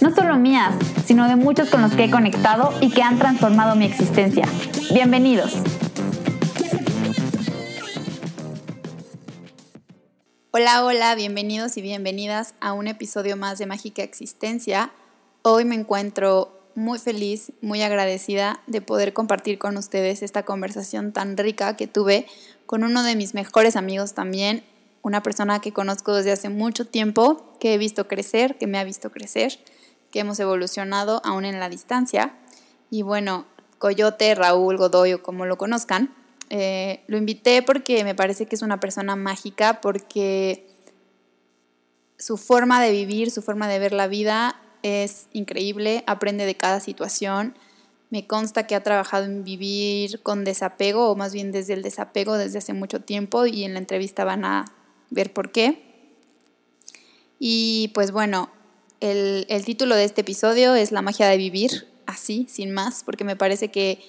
no solo mías, sino de muchos con los que he conectado y que han transformado mi existencia. Bienvenidos. Hola, hola, bienvenidos y bienvenidas a un episodio más de Mágica Existencia. Hoy me encuentro muy feliz, muy agradecida de poder compartir con ustedes esta conversación tan rica que tuve con uno de mis mejores amigos también, una persona que conozco desde hace mucho tiempo, que he visto crecer, que me ha visto crecer, que hemos evolucionado aún en la distancia. Y bueno, Coyote, Raúl, Godoy o como lo conozcan, eh, lo invité porque me parece que es una persona mágica, porque su forma de vivir, su forma de ver la vida es increíble, aprende de cada situación me consta que ha trabajado en vivir con desapego, o más bien desde el desapego desde hace mucho tiempo, y en la entrevista van a ver por qué. Y pues bueno, el, título de este episodio es La magia de vivir, así, sin más, porque me parece que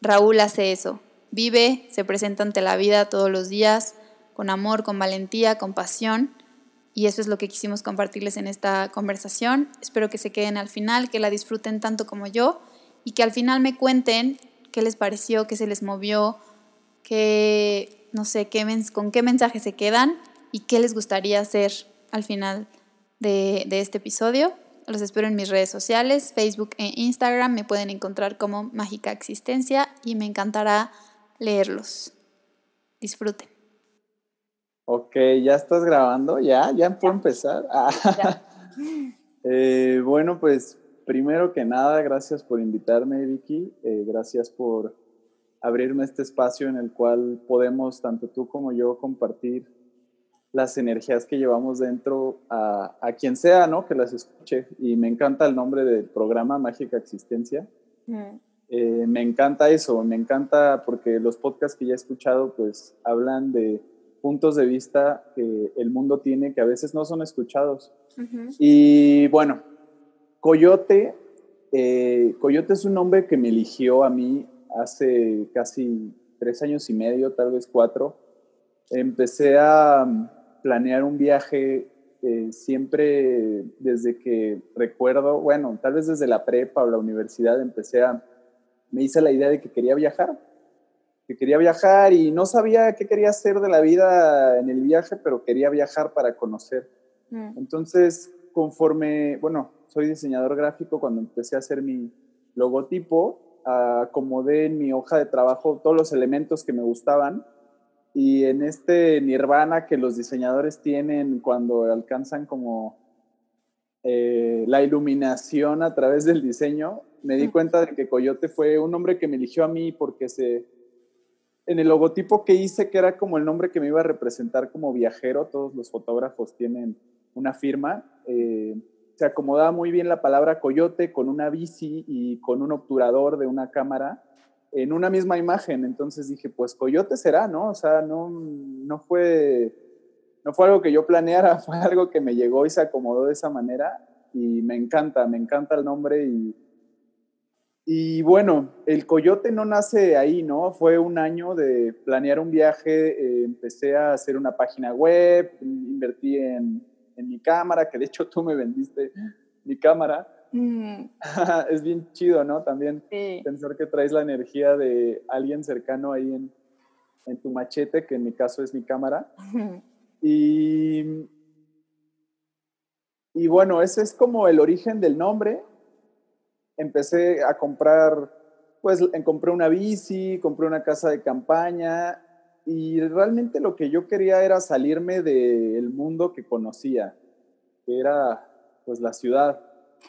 Raúl hace eso. Vive, se presenta ante la vida todos los días, con amor, con valentía, con pasión. Y eso es lo que quisimos compartirles en esta conversación. Espero que se queden al final, que la disfruten tanto como yo y que al final me cuenten qué les pareció, qué se les movió, qué, no sé, qué, con qué mensaje se quedan y qué les gustaría hacer al final de, de este episodio. Los espero en mis redes sociales, Facebook e Instagram. Me pueden encontrar como Mágica Existencia y me encantará leerlos. Disfruten. Ok, ¿ya estás grabando? ¿Ya? ¿Ya puedo empezar? Ah. eh, bueno, pues primero que nada, gracias por invitarme, Vicky. Eh, gracias por abrirme este espacio en el cual podemos, tanto tú como yo, compartir las energías que llevamos dentro a, a quien sea, ¿no? Que las escuche. Y me encanta el nombre del programa Mágica Existencia. Mm. Eh, me encanta eso, me encanta porque los podcasts que ya he escuchado, pues hablan de puntos de vista que el mundo tiene que a veces no son escuchados. Y bueno, Coyote, eh, Coyote es un nombre que me eligió a mí hace casi tres años y medio, tal vez cuatro. Empecé a planear un viaje eh, siempre desde que recuerdo, bueno, tal vez desde la prepa o la universidad empecé a, me hice la idea de que quería viajar, que quería viajar y no sabía qué quería hacer de la vida en el viaje, pero quería viajar para conocer. Mm. Entonces, conforme, bueno, soy diseñador gráfico, cuando empecé a hacer mi logotipo, acomodé en mi hoja de trabajo todos los elementos que me gustaban y en este nirvana que los diseñadores tienen cuando alcanzan como eh, la iluminación a través del diseño, me di cuenta de que Coyote fue un nombre que me eligió a mí porque se, en el logotipo que hice, que era como el nombre que me iba a representar como viajero, todos los fotógrafos tienen una firma, eh, se acomodaba muy bien la palabra coyote con una bici y con un obturador de una cámara en una misma imagen. Entonces dije, pues coyote será, ¿no? O sea, no, no, fue, no fue algo que yo planeara, fue algo que me llegó y se acomodó de esa manera. Y me encanta, me encanta el nombre. Y, y bueno, el coyote no nace ahí, ¿no? Fue un año de planear un viaje, eh, empecé a hacer una página web, invertí en en mi cámara, que de hecho tú me vendiste mi cámara. Mm. es bien chido, ¿no? También pensar que traes la energía de alguien cercano ahí en, en tu machete, que en mi caso es mi cámara. y, y bueno, ese es como el origen del nombre. Empecé a comprar, pues compré una bici, compré una casa de campaña y realmente lo que yo quería era salirme del mundo que conocía, que era pues la ciudad.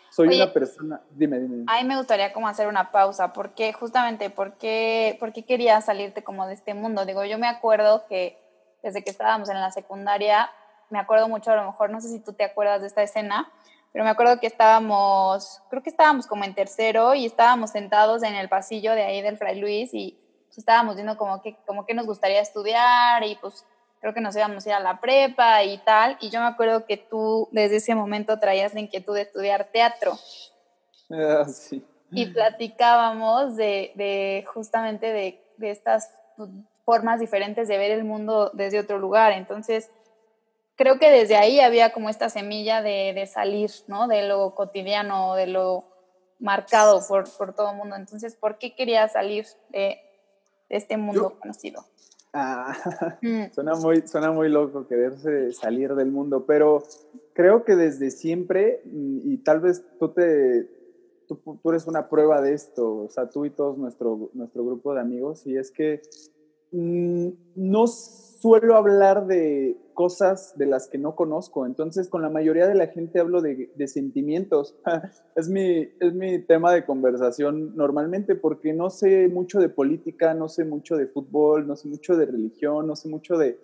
Soy una persona, dime, dime. A mí me gustaría como hacer una pausa, porque justamente, ¿por qué, ¿por qué querías salirte como de este mundo? Digo, yo me acuerdo que desde que estábamos en la secundaria, me acuerdo mucho, a lo mejor, no sé si tú te acuerdas de esta escena, pero me acuerdo que estábamos, creo que estábamos como en tercero y estábamos sentados en el pasillo de ahí del Fray Luis y pues, estábamos viendo como que, como que nos gustaría estudiar y pues creo que nos íbamos a ir a la prepa y tal. Y yo me acuerdo que tú desde ese momento traías la inquietud de estudiar teatro. Ah, sí. Y platicábamos de, de justamente de, de estas formas diferentes de ver el mundo desde otro lugar. Entonces, creo que desde ahí había como esta semilla de, de salir, ¿no? De lo cotidiano, de lo marcado por, por todo el mundo. Entonces, ¿por qué querías salir de, este mundo conocido? Ah, mm. suena, muy, suena muy loco quererse salir del mundo, pero creo que desde siempre, mm, y tal vez tú te... Tú, tú eres una prueba de esto, o sea, tú y todos nuestro, nuestro grupo de amigos, y es que mm, no suelo hablar de cosas de las que no conozco, entonces con la mayoría de la gente hablo de, sentimientos. es, mi, es mi tema de conversación normalmente porque no sé mucho de política, no sé mucho de fútbol, no sé mucho de religión, no sé mucho de,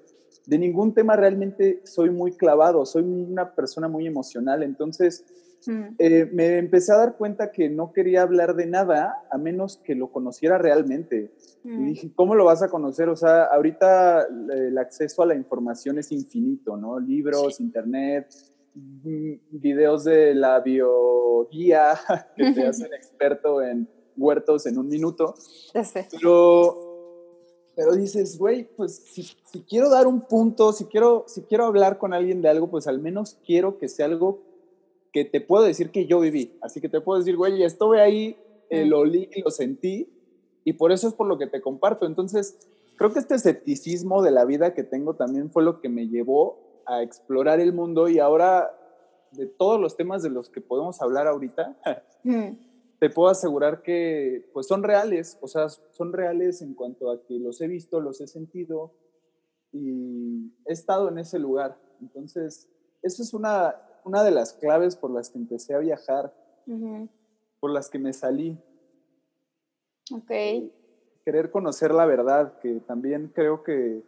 de ningún tema. Realmente soy muy clavado, soy una persona muy emocional, entonces mm. eh, me empecé a dar cuenta que no quería hablar de nada a menos que lo conociera realmente. Y mm. dije, ¿cómo lo vas a conocer? O sea, ahorita el acceso a la información es infinito, ¿no? Libros, internet, mm, videos de la bioguía que te hacen experto en huertos en un minuto. Pero, pero dices, güey, pues si, si, quiero dar un punto, si quiero, si quiero hablar con alguien de algo, pues al menos quiero que sea algo que te puedo decir que yo viví. Así que te puedo decir, güey, estuve ahí, eh, lo olí, lo sentí y por eso es por lo que te comparto. Entonces, creo que este escepticismo de la vida que tengo también fue lo que me llevó a explorar el mundo y ahora de todos los temas de los que podemos hablar ahorita, mm. te puedo asegurar que pues son reales, o sea, son reales en cuanto a que los he visto, los he sentido y he estado en ese lugar. Entonces, eso es una, una de las claves por las que empecé a viajar, por las que me salí. Ok. Querer conocer la verdad, que también creo que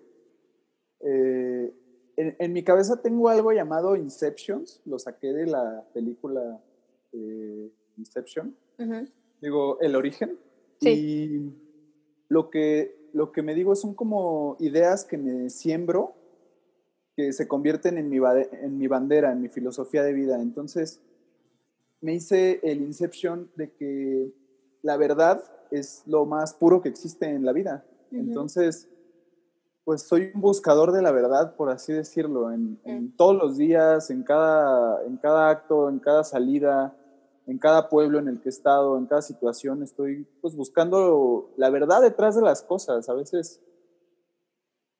eh, en, mi cabeza tengo algo llamado Inceptions, lo saqué de la película eh, Inception, digo, El origen. Sí. Y lo que, lo que me digo son como ideas que me siembro, que se convierten en mi, en mi bandera, en mi filosofía de vida. Entonces, me hice el Inception de que la verdad es lo más puro que existe en la vida. Entonces, pues soy un buscador de la verdad, por así decirlo, en, todos los días, en cada, en cada acto, en cada salida, en cada pueblo en el que he estado, en cada situación, estoy pues buscando la verdad detrás de las cosas. A veces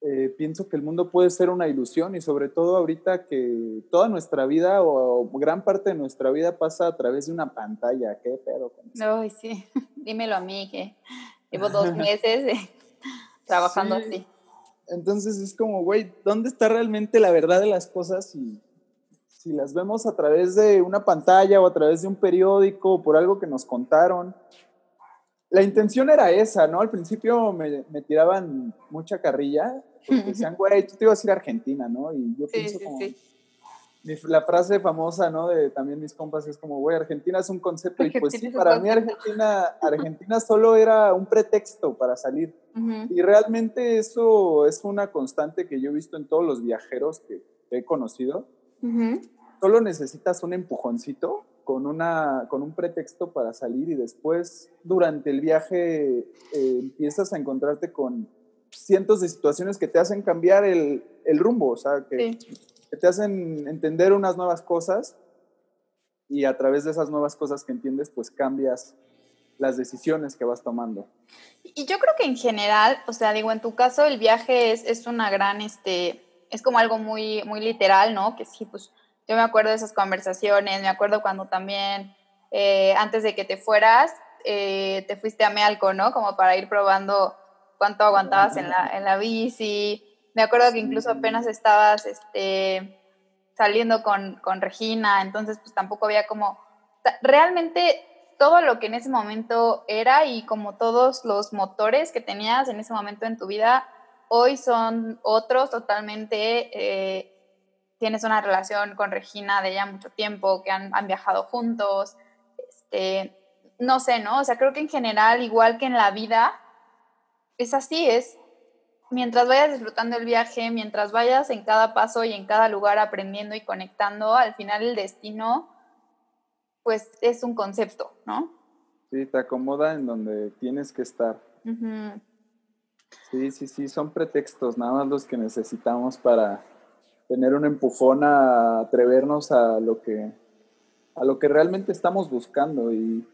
eh, pienso que el mundo puede ser una ilusión y sobre todo ahorita que toda nuestra vida o, gran parte de nuestra vida pasa a través de una pantalla. ¿Qué pedo con eso? sí, dímelo a mí que llevo dos meses trabajando así. Entonces es como, güey, ¿dónde está realmente la verdad de las cosas si, si las vemos a través de una pantalla o a través de un periódico o por algo que nos contaron? La intención era esa, ¿no? Al principio me, me tiraban mucha carrilla porque decían, güey, tú te ibas a ir a Argentina, ¿no? Y yo pienso como... la frase famosa, ¿no? De también mis compas es como, güey, Argentina es un concepto. y pues sí, para mí Argentina, Argentina solo era un pretexto para salir. Y realmente eso es una constante que yo he visto en todos los viajeros que, he conocido. Solo necesitas un empujoncito con, una, con un pretexto para salir y después durante el viaje eh, empiezas a encontrarte con cientos de situaciones que te hacen cambiar el, el rumbo, o sea, que, que, te hacen entender unas nuevas cosas y a través de esas nuevas cosas que entiendes, pues cambias las decisiones que vas tomando. Y yo creo que en general, o sea, digo, en tu caso el viaje es, es una gran, este, es como algo muy, muy literal, ¿no? Que sí, pues yo me acuerdo de esas conversaciones, me acuerdo cuando también, eh, antes de que te fueras, eh, te fuiste a Mealco, ¿no? Como para ir probando cuánto aguantabas en la, en la bici. Me acuerdo que incluso apenas estabas este, saliendo con, con Regina, entonces pues tampoco había como... Realmente todo lo que en ese momento era y como todos los motores que tenías en ese momento en tu vida, hoy son otros totalmente eh, tienes una relación con Regina de ya mucho tiempo, que han, han viajado juntos, este, no sé, ¿no? O sea, creo que en general, igual que en la vida, es así, es mientras vayas disfrutando el viaje, mientras vayas en cada paso y en cada lugar aprendiendo y conectando, al final el destino, pues es un concepto, ¿no? Sí, te acomoda en donde tienes que estar. Sí, sí, sí, son pretextos, nada más los que necesitamos para tener un empujón a atrevernos a lo que, a lo que realmente estamos buscando y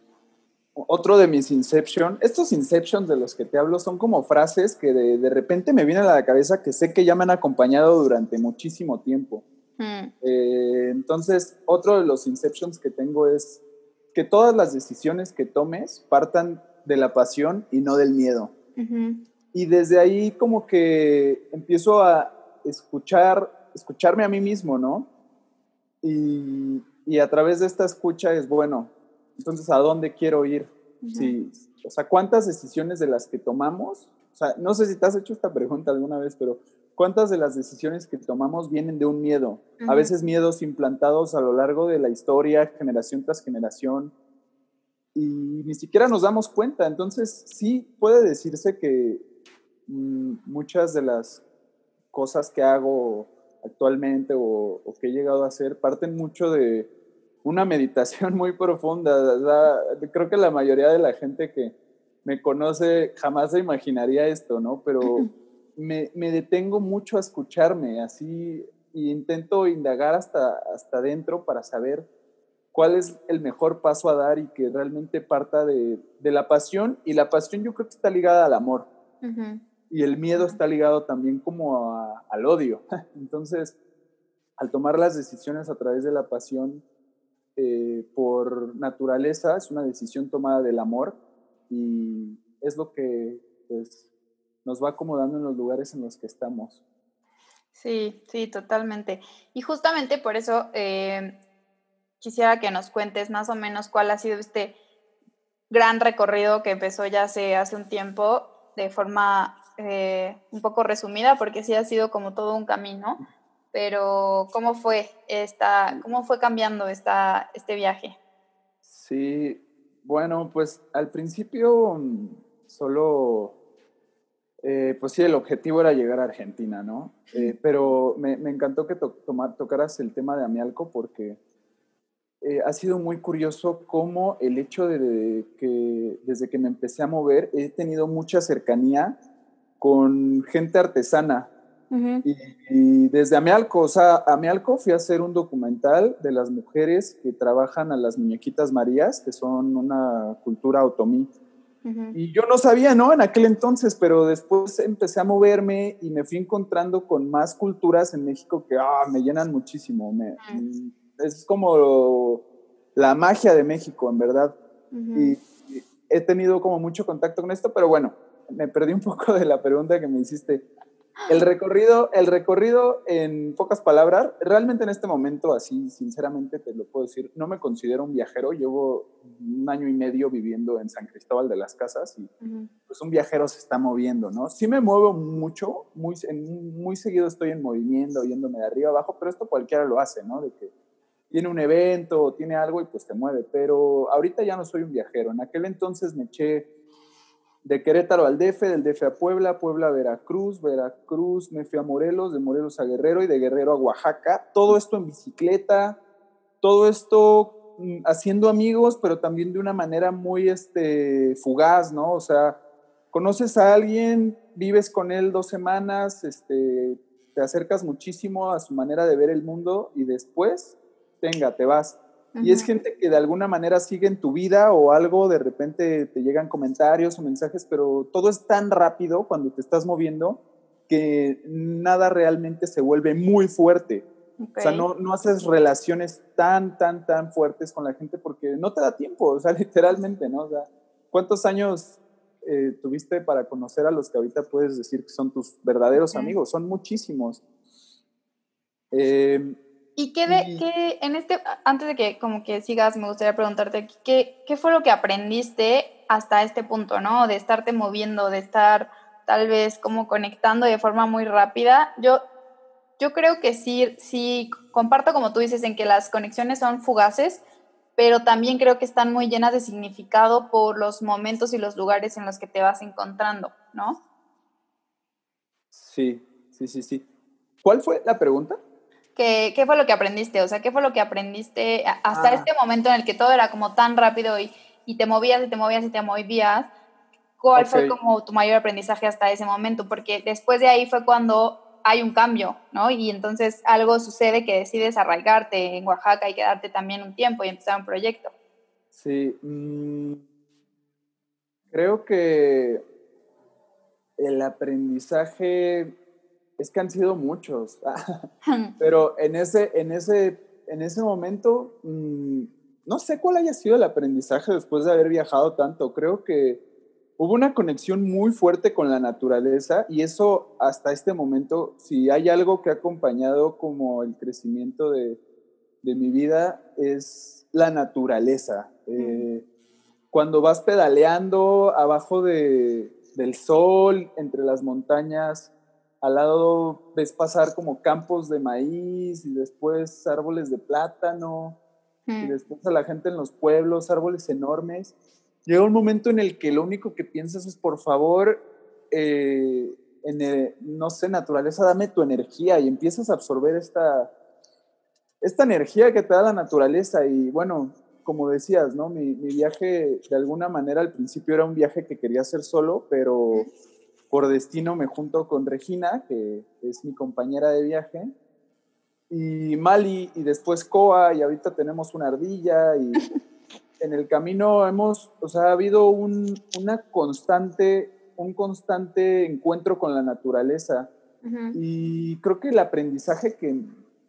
otro de mis Inception, estos Inceptions de los que te hablo son como frases que de, repente me vienen a la cabeza que sé que ya me han acompañado durante muchísimo tiempo. Hmm. Eh, entonces, otro de los Inceptions que tengo es que todas las decisiones que tomes partan de la pasión y no del miedo. Y desde ahí como que empiezo a escuchar, escucharme a mí mismo, ¿no? Y, y a través de esta escucha es, bueno, entonces, ¿a dónde quiero ir? sí, o sea, ¿cuántas decisiones de las que tomamos? O sea, no sé si te has hecho esta pregunta alguna vez, pero ¿cuántas de las decisiones que tomamos vienen de un miedo? A veces miedos implantados a lo largo de la historia, generación tras generación, y ni siquiera nos damos cuenta. Entonces, sí puede decirse que mm, muchas de las cosas que hago actualmente o, o que he llegado a hacer parten mucho de una meditación muy profunda. creo que la mayoría de la gente que me conoce jamás se imaginaría esto, ¿no? Pero me, me detengo mucho a escucharme, así, e intento indagar hasta, hasta adentro para saber cuál es el mejor paso a dar y que realmente parta de, de la pasión. Y la pasión yo creo que está ligada al amor. Y el miedo está ligado también como al odio. Entonces, al tomar las decisiones a través de la pasión, eh, por naturaleza es una decisión tomada del amor y es lo que pues, nos va acomodando en los lugares en los que estamos. Sí, sí, totalmente. Y justamente por eso eh, quisiera que nos cuentes más o menos cuál ha sido este gran recorrido que empezó ya hace, hace un tiempo de forma eh, un poco resumida, porque sí ha sido como todo un camino pero ¿cómo fue esta, cómo fue cambiando esta, este viaje? Sí, bueno, pues al principio mm, solo, eh, pues sí, el objetivo era llegar a Argentina, ¿no? Eh, pero me, encantó que tocaras el tema de Amialco porque eh, ha sido muy curioso cómo el hecho de, que desde que me empecé a mover he tenido mucha cercanía con gente artesana, y, desde Amialco, o sea, Amialco fui a hacer un documental de las mujeres que trabajan a las muñequitas Marías, que son una cultura otomí. Y yo no sabía, ¿no? En aquel entonces, pero después empecé a moverme y me fui encontrando con más culturas en México que ah, me llenan muchísimo. Me, Es como la magia de México, en verdad. y he tenido como mucho contacto con esto, pero bueno, me perdí un poco de la pregunta que me hiciste. El recorrido, el recorrido, en pocas palabras, realmente en este momento, así sinceramente te lo puedo decir, no me considero un viajero. Llevo un año y medio viviendo en San Cristóbal de las Casas y pues un viajero se está moviendo, ¿no? Sí me muevo mucho, muy, muy seguido estoy en movimiento, yéndome de arriba abajo, pero esto cualquiera lo hace, ¿no? De que tiene un evento tiene algo y pues te mueve. Pero ahorita ya no soy un viajero. En aquel entonces me eché de Querétaro al DF, del DF a Puebla, Puebla a Veracruz, Veracruz me fui a Morelos, de Morelos a Guerrero y de Guerrero a Oaxaca. Todo esto en bicicleta, todo esto mm, haciendo amigos, pero también de una manera muy este, fugaz, ¿no? O sea, conoces a alguien, vives con él dos semanas, este, te acercas muchísimo a su manera de ver el mundo y después, venga, te vas. Y es gente que de alguna manera sigue en tu vida o algo, de repente te llegan comentarios o mensajes, pero todo es tan rápido cuando te estás moviendo que nada realmente se vuelve muy fuerte. O sea, no, no haces relaciones tan, tan, tan fuertes con la gente porque no te da tiempo, o sea, literalmente, ¿no? O sea, ¿cuántos años eh, tuviste para conocer a los que ahorita puedes decir que son tus verdaderos amigos? Son muchísimos. Eh, ¿Y qué, de, en este, antes de que como que sigas, me gustaría preguntarte, ¿qué, ¿qué fue lo que aprendiste hasta este punto, ¿no? De estarte moviendo, de estar tal vez como conectando de forma muy rápida. Yo yo creo que sí, sí, comparto como tú dices en que las conexiones son fugaces, pero también creo que están muy llenas de significado por los momentos y los lugares en los que te vas encontrando, ¿no? Sí, sí, sí, sí. ¿Cuál fue la pregunta? ¿Qué, qué fue lo que aprendiste? O sea, ¿qué fue lo que aprendiste hasta ah. este momento en el que todo era como tan rápido y, y te movías y te movías y te movías? ¿Cuál fue como tu mayor aprendizaje hasta ese momento? Porque después de ahí fue cuando hay un cambio, ¿no? Y entonces algo sucede que decides arraigarte en Oaxaca y quedarte también un tiempo y empezar un proyecto. Sí, mm, creo que el aprendizaje es que han sido muchos, pero en ese, en ese, en ese momento, mm, no sé cuál haya sido el aprendizaje después de haber viajado tanto. Creo que hubo una conexión muy fuerte con la naturaleza y eso hasta este momento, si hay algo que ha acompañado como el crecimiento de, mi vida, es la naturaleza. Eh, cuando vas pedaleando abajo de, del sol, entre las montañas, al lado ves pasar como campos de maíz y después árboles de plátano y después a la gente en los pueblos, árboles enormes llega un momento en el que lo único que piensas es, por favor, eh, en no sé, naturaleza, dame tu energía y empiezas a absorber esta, esta energía que te da la naturaleza. Y bueno, como decías, ¿no? Mi, mi, viaje, de alguna manera, al principio era un viaje que quería hacer solo, pero por destino me junto con Regina, que es mi compañera de viaje, y Mali, y después Coa, y ahorita tenemos una ardilla, y en el camino hemos, o sea, ha habido un, una constante, un constante encuentro con la naturaleza. Y creo que el aprendizaje que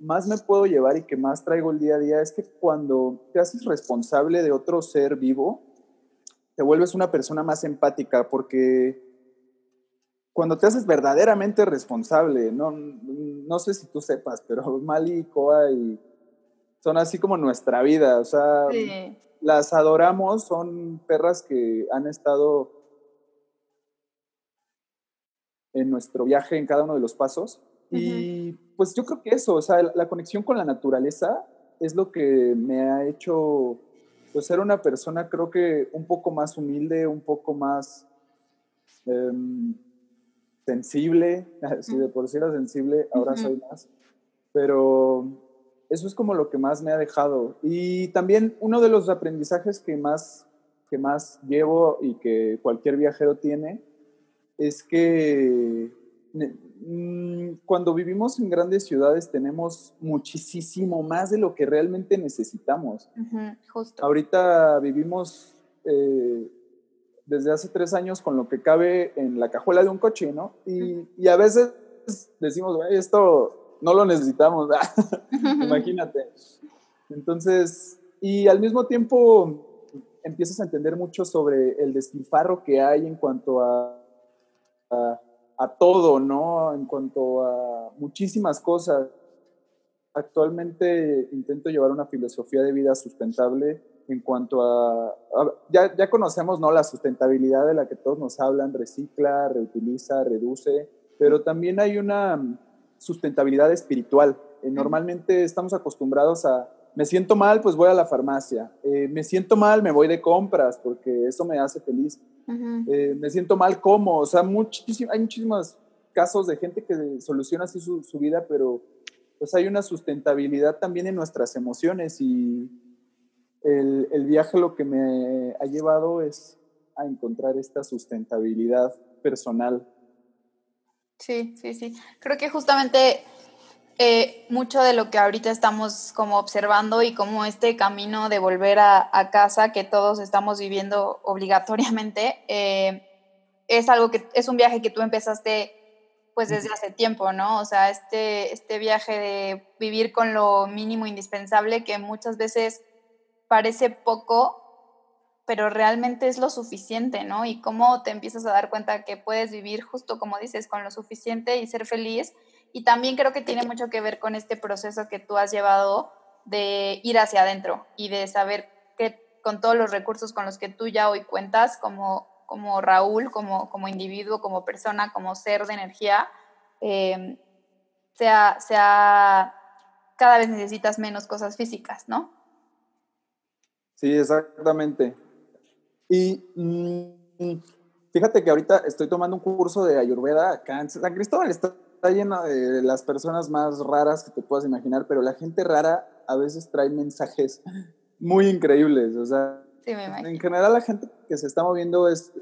más me puedo llevar y que más traigo el día a día es que cuando te haces responsable de otro ser vivo, te vuelves una persona más empática porque cuando te haces verdaderamente responsable, no, no sé si tú sepas, pero Mali y Koa y son así como nuestra vida, o sea, las adoramos, son perras que han estado en nuestro viaje en cada uno de los pasos. Y pues yo creo que eso, o sea, la, conexión con la naturaleza es lo que me ha hecho pues, ser una persona creo que un poco más humilde, un poco más em, sensible, si de por sí era sensible, ahora soy más, pero eso es como lo que más me ha dejado. Y también uno de los aprendizajes que más, que más llevo y que cualquier viajero tiene es que mm, cuando vivimos en grandes ciudades tenemos muchísimo más de lo que realmente necesitamos. Ahorita vivimos eh, desde hace tres años con lo que cabe en la cajuela de un coche, ¿no? Y, y a veces decimos, esto no lo necesitamos, imagínate. Entonces, y al mismo tiempo empiezas a entender mucho sobre el despilfarro que hay en cuanto a, a, todo, ¿no? En cuanto a muchísimas cosas. Actualmente intento llevar una filosofía de vida sustentable en cuanto a, ya, ya, conocemos ¿no? la sustentabilidad de la que todos nos hablan, recicla, reutiliza, reduce, pero también hay una sustentabilidad espiritual. Eh, normalmente estamos acostumbrados a, me siento mal, pues voy a la farmacia. Eh, me siento mal, me voy de compras porque eso me hace feliz. Eh, me siento mal, como. O sea, hay muchísimos casos de gente que soluciona así su, su, vida, pero pues hay una sustentabilidad también en nuestras emociones y el, el viaje lo que me ha llevado es a encontrar esta sustentabilidad personal Sí, sí, sí. Creo que justamente eh, mucho de lo que ahorita estamos como observando y como este camino de volver a, casa que todos estamos viviendo obligatoriamente, eh, es algo que es un viaje que tú empezaste pues desde hace tiempo, ¿no? O sea, este, este viaje de vivir con lo mínimo indispensable que muchas veces parece poco, pero realmente es lo suficiente, ¿no? Y cómo te empiezas a dar cuenta que puedes vivir justo como dices, con lo suficiente y ser feliz. Y también creo que tiene mucho que ver con este proceso que tú has llevado de ir hacia adentro y de saber que con todos los recursos con los que tú ya hoy cuentas, como, como Raúl, como, como individuo, como persona, como ser de energía, eh, sea, sea, cada vez necesitas menos cosas físicas, ¿no? Sí, exactamente. Y mm, fíjate que ahorita estoy tomando un curso de Ayurveda acá en San Cristóbal. Está, lleno de las personas más raras que te puedas imaginar, pero la gente rara a veces trae mensajes muy increíbles. O sea, en general la gente que se está moviendo es,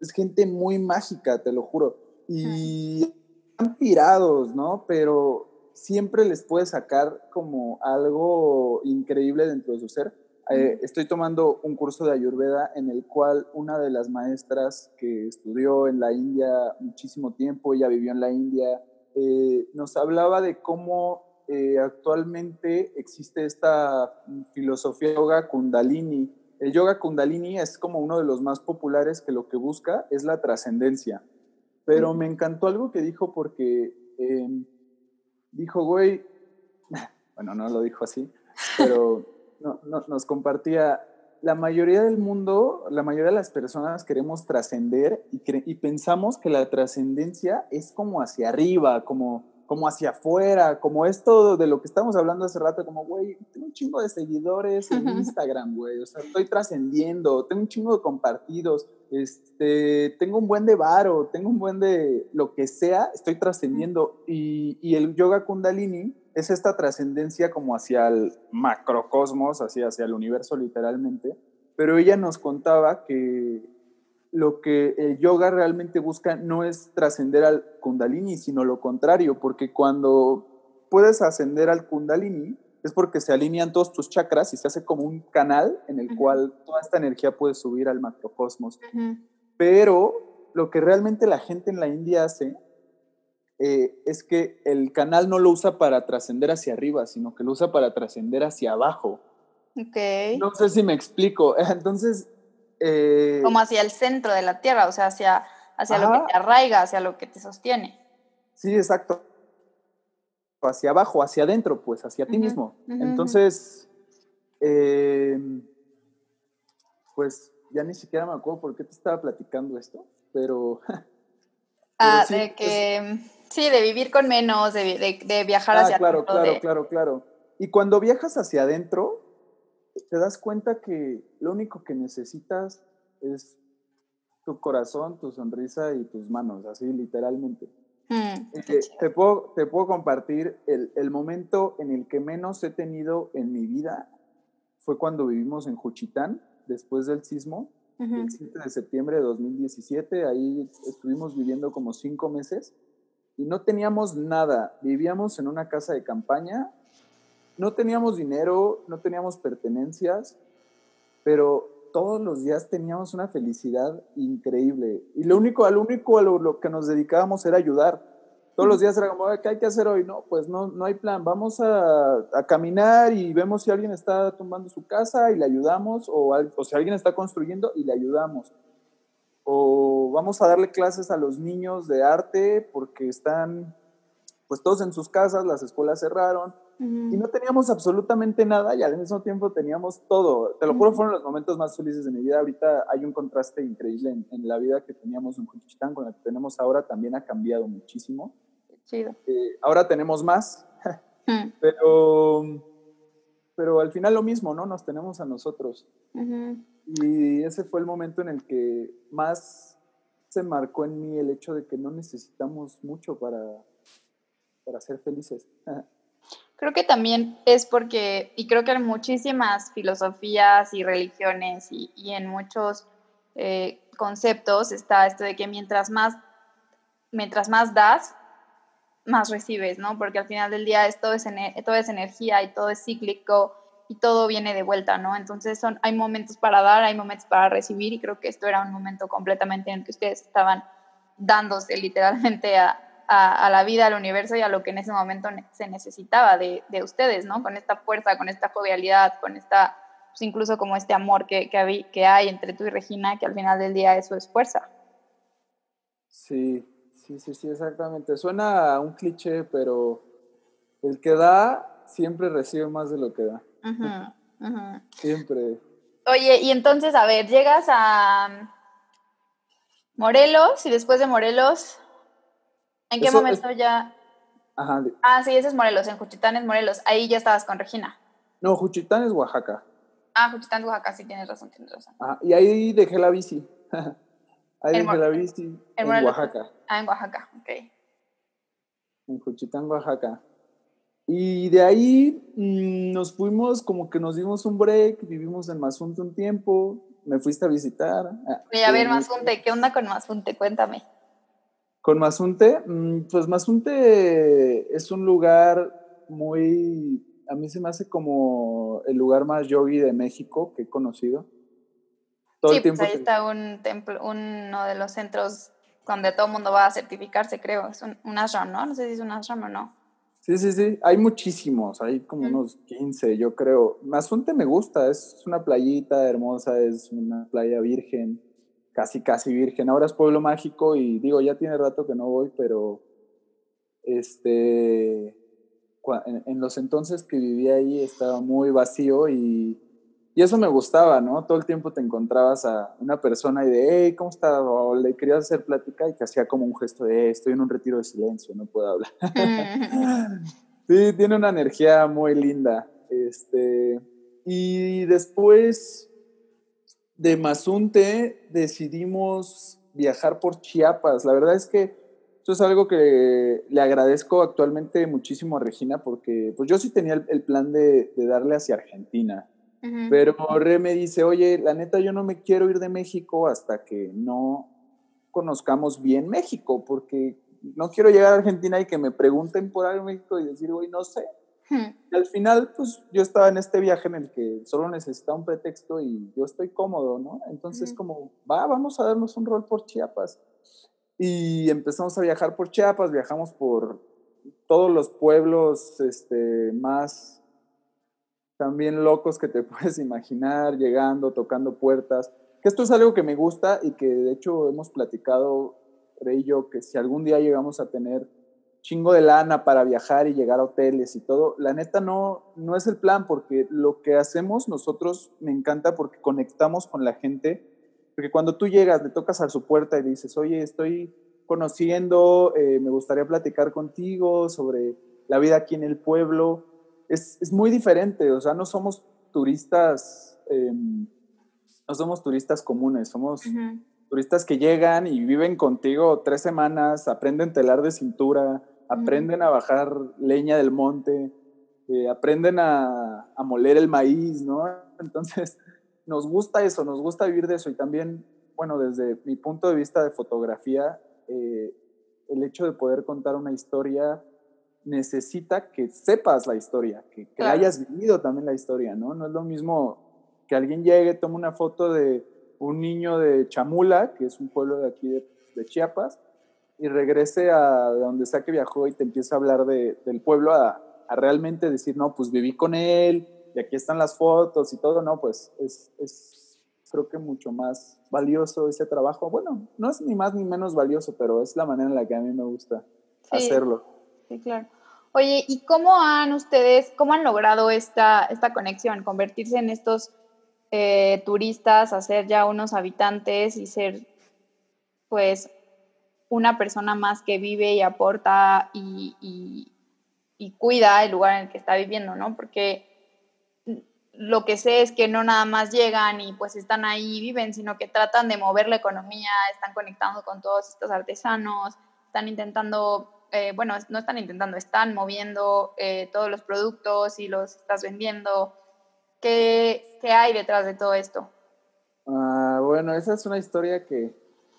es gente muy mágica, te lo juro. Y están pirados, ¿no? Pero siempre les puede sacar como algo increíble dentro de su ser eh, estoy tomando un curso de Ayurveda en el cual una de las maestras que estudió en la India muchísimo tiempo, ella vivió en la India, eh, nos hablaba de cómo eh, actualmente existe esta filosofía yoga kundalini. El yoga kundalini es como uno de los más populares que lo que busca es la trascendencia. Pero me encantó algo que dijo porque em, dijo, güey, bueno, no lo dijo así, pero no, nos compartía, la mayoría del mundo, la mayoría de las personas queremos trascender y, y, pensamos que la trascendencia es como hacia arriba, como, como hacia afuera, como esto de lo que estamos hablando hace rato, como, güey, tengo un chingo de seguidores en Instagram, güey, o sea, estoy trascendiendo, tengo un chingo de compartidos, este, tengo un buen de varo, tengo un buen de lo que sea, estoy trascendiendo. Y, y el yoga kundalini es esta trascendencia como hacia el macrocosmos, hacia, hacia el universo literalmente, pero ella nos contaba que lo que el yoga realmente busca no es trascender al kundalini, sino lo contrario, porque cuando puedes ascender al kundalini es porque se alinean todos tus chakras y se hace como un canal en el cual toda esta energía puede subir al macrocosmos. Pero lo que realmente la gente en la India hace eh, es que el canal no lo usa para trascender hacia arriba, sino que lo usa para trascender hacia abajo. Ok. No sé si me explico. Entonces... Eh, Como hacia el centro de la Tierra, o sea, hacia, hacia lo que te arraiga, hacia lo que te sostiene. Sí, exacto. Hacia abajo, hacia adentro, pues, hacia ti mismo. Entonces, em, pues ya ni siquiera me acuerdo por qué te estaba platicando esto, pero... ah, de que... Sí, de vivir con menos, de, de, viajar ah, hacia claro, Claro, claro, claro. Y cuando viajas hacia adentro, te das cuenta que lo único que necesitas es tu corazón, tu sonrisa y tus manos, así literalmente. Mm, te, puedo, te puedo compartir el, el, momento en el que menos he tenido en mi vida fue cuando vivimos en Juchitán, después del sismo, el 7 de septiembre de 2017. Ahí estuvimos viviendo como cinco meses y no teníamos nada. Vivíamos en una casa de campaña, no teníamos dinero, no teníamos pertenencias, pero todos los días teníamos una felicidad increíble. Y lo único, al único a lo, que nos dedicábamos era ayudar. Todos los días era como, ¿qué hay que hacer hoy? No, pues no, no hay plan. Vamos a, a caminar y vemos si alguien está tumbando su casa y le ayudamos, o, o si alguien está construyendo y le ayudamos o vamos a darle clases a los niños de arte porque están pues todos en sus casas, las escuelas cerraron y no teníamos absolutamente nada y al mismo tiempo teníamos todo. Te lo juro, fueron los momentos más felices de mi vida. Ahorita hay un contraste increíble en, la vida que teníamos en Conchichitán con la que tenemos ahora, también ha cambiado muchísimo. Chido. Eh, ahora tenemos más, pero, pero al final lo mismo, ¿no? Nos tenemos a nosotros. Y ese fue el momento en el que más se marcó en mí el hecho de que no necesitamos mucho para, para ser felices. Creo que también es porque, y creo que en muchísimas filosofías y religiones y, en muchos eh, conceptos está esto de que mientras más, mientras más das, más recibes, ¿no? Porque al final del día esto es, todo es energía y todo es cíclico y todo viene de vuelta, ¿no? Entonces son, hay momentos para dar, hay momentos para recibir y creo que esto era un momento completamente en el que ustedes estaban dándose literalmente a, a, la vida, al universo y a lo que en ese momento se necesitaba de, de ustedes, ¿no? Con esta fuerza, con esta jovialidad, con esta, pues incluso como este amor que, que, que hay entre tú y Regina, que al final del día eso es fuerza. Sí, sí, sí, sí, exactamente. Suena a un cliché, pero el que da siempre recibe más de lo que da. Siempre. Oye, y entonces, a ver, llegas a Morelos y después de Morelos, ¿en qué momento ya? Ajá. Ah, sí, ese es Morelos, en Juchitán es Morelos. Ahí ya estabas con Regina. No, Juchitán es Oaxaca. Ah, Juchitán es Oaxaca, sí, tienes razón, tienes razón. Ajá. Y ahí dejé la bici. ahí dejé la bici en, Oaxaca. Ah, en Oaxaca, ok. En Juchitán, Oaxaca. Y de ahí mm, nos fuimos, como que nos dimos un break, vivimos en Mazunte un tiempo, me fuiste a visitar. Oye, a ver, Mazunte, ¿qué onda con Mazunte? Cuéntame. Con Mazunte, mm, pues Mazunte es un lugar muy, a mí se me hace como el lugar más yogi de México que he conocido. Todo sí, el pues tiempo pues ahí está un templo, uno de los centros donde todo el mundo va a certificarse, creo. Es un, un ashram, ¿no? No sé si es un ashram o no. Sí, sí, sí. Hay muchísimos, hay como unos 15, yo creo. Mazunte me gusta, es una playita hermosa, es una playa virgen, casi, casi virgen. Ahora es pueblo mágico y digo, ya tiene rato que no voy, pero este, en, en los entonces que vivía ahí estaba muy vacío y y eso me gustaba, ¿no? Todo el tiempo te encontrabas a una persona y de, hey, ¿cómo estás? O le querías hacer plática y que hacía como un gesto de, hey, estoy en un retiro de silencio, no puedo hablar. sí, tiene una energía muy linda. Este, y después de Mazunte decidimos viajar por Chiapas. La verdad es que eso es algo que le agradezco actualmente muchísimo a Regina porque pues yo sí tenía el, plan de, de darle hacia Argentina pero Re me dice, oye, la neta yo no me quiero ir de México hasta que no conozcamos bien México, porque no quiero llegar a Argentina y que me pregunten por algo en México y decir, güey, no sé. Y al final, pues yo estaba en este viaje en el que solo necesitaba un pretexto y yo estoy cómodo, ¿no? Entonces, como, va, vamos a darnos un rol por Chiapas. Y empezamos a viajar por Chiapas, viajamos por todos los pueblos este, más también locos que te puedes imaginar, llegando, tocando puertas. Que esto es algo que me gusta y que de hecho hemos platicado, Rey y yo, que si algún día llegamos a tener chingo de lana para viajar y llegar a hoteles y todo, la neta no, no es el plan, porque lo que hacemos nosotros me encanta porque conectamos con la gente, porque cuando tú llegas, le tocas a su puerta y dices, oye, estoy conociendo, eh, me gustaría platicar contigo sobre la vida aquí en el pueblo, es, muy diferente, o sea, no somos turistas, em, no somos turistas comunes, somos turistas que llegan y viven contigo tres semanas, aprenden telar de cintura, aprenden a bajar leña del monte, eh, aprenden a, moler el maíz, ¿no? Entonces, nos gusta eso, nos gusta vivir de eso. Y también, bueno, desde mi punto de vista de fotografía, eh, el hecho de poder contar una historia necesita que sepas la historia, que, hayas vivido también la historia, ¿no? No es lo mismo que alguien llegue, tome una foto de un niño de Chamula, que es un pueblo de aquí de, Chiapas, y regrese a donde sea que viajó y te empiece a hablar de, del pueblo, a, realmente decir, no, pues viví con él, y aquí están las fotos y todo, no, pues es, es creo que mucho más valioso ese trabajo. Bueno, no es ni más ni menos valioso, pero es la manera en la que a mí me gusta hacerlo claro. Oye, ¿y cómo han ustedes, cómo han logrado esta, esta conexión, convertirse en estos eh, turistas, hacer ya unos habitantes y ser, pues, una persona más que vive y aporta y, y cuida el lugar en el que está viviendo, ¿no? Porque lo que sé es que no nada más llegan y pues están ahí y viven, sino que tratan de mover la economía, están conectando con todos estos artesanos, están intentando eh, bueno, no están intentando, están moviendo eh, todos los productos y los estás vendiendo. ¿Qué, ¿Qué, hay detrás de todo esto? Ah, bueno, esa es una historia que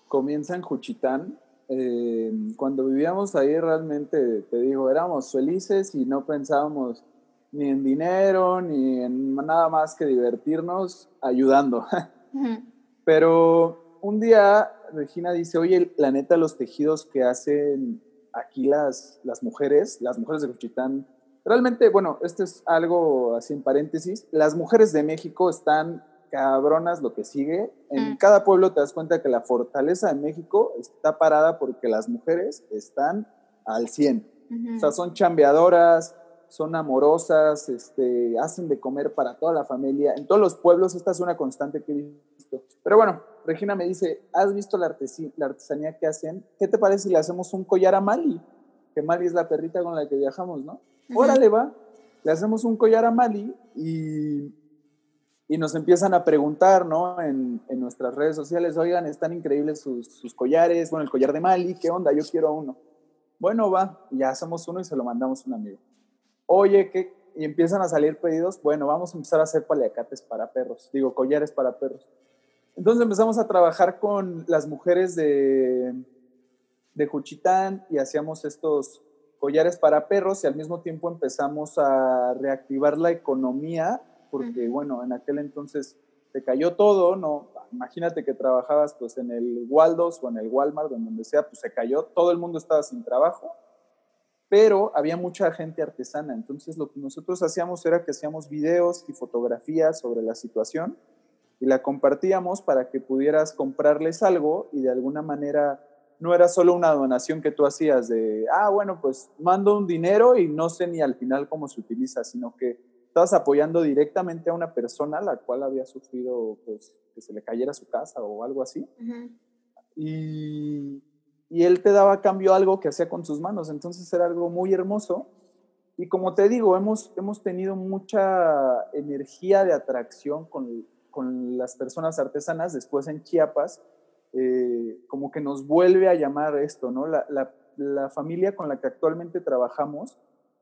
comienza en Juchitán. Eh, cuando vivíamos ahí realmente, te digo, éramos felices y no pensábamos ni en dinero, ni en nada más que divertirnos ayudando. Pero un día Regina dice, oye, la neta, los tejidos que hacen aquí las, las mujeres, las mujeres de Juchitán, realmente, bueno, esto es algo así en paréntesis, las mujeres de México están cabronas lo que sigue. En mm. cada pueblo te das cuenta que la fortaleza de México está parada porque las mujeres están al 100. O sea, son chambeadoras, son amorosas, este, hacen de comer para toda la familia. En todos los pueblos esta es una constante que he visto. Pero bueno, Regina me dice, ¿has visto la, artesanía que hacen? ¿Qué te parece si le hacemos un collar a Mali? que Mali es la perrita con la que viajamos, ¿no? Órale, va. Le hacemos un collar a Mali y, y nos empiezan a preguntar, ¿no? En, en, nuestras redes sociales, oigan, están increíbles sus, sus, collares, bueno, el collar de Mali, ¿qué onda? Yo quiero uno. Bueno, va, ya hacemos uno y se lo mandamos a un amigo. Oye, ¿qué? Y empiezan a salir pedidos, bueno, vamos a empezar a hacer paliacates para perros, digo, collares para perros. Entonces empezamos a trabajar con las mujeres de, de Juchitán y hacíamos estos collares para perros y al mismo tiempo empezamos a reactivar la economía porque, bueno, en aquel entonces te cayó todo, ¿no? Imagínate que trabajabas pues en el Waldos o en el Walmart, en donde sea, pues se cayó, todo el mundo estaba sin trabajo, pero había mucha gente artesana, entonces lo que nosotros hacíamos era que hacíamos videos y fotografías sobre la situación y la compartíamos para que pudieras comprarles algo y de alguna manera no era solo una donación que tú hacías de, ah, bueno, pues mando un dinero y no sé ni al final cómo se utiliza, sino que estabas apoyando directamente a una persona a la cual había sufrido, pues, que se le cayera su casa o algo así. y, y, él te daba a cambio algo que hacía con sus manos, entonces era algo muy hermoso. Y como te digo, hemos, hemos tenido mucha energía de atracción con, con las personas artesanas después en Chiapas, eh, como que nos vuelve a llamar esto, ¿no? La, la, la, familia con la que actualmente trabajamos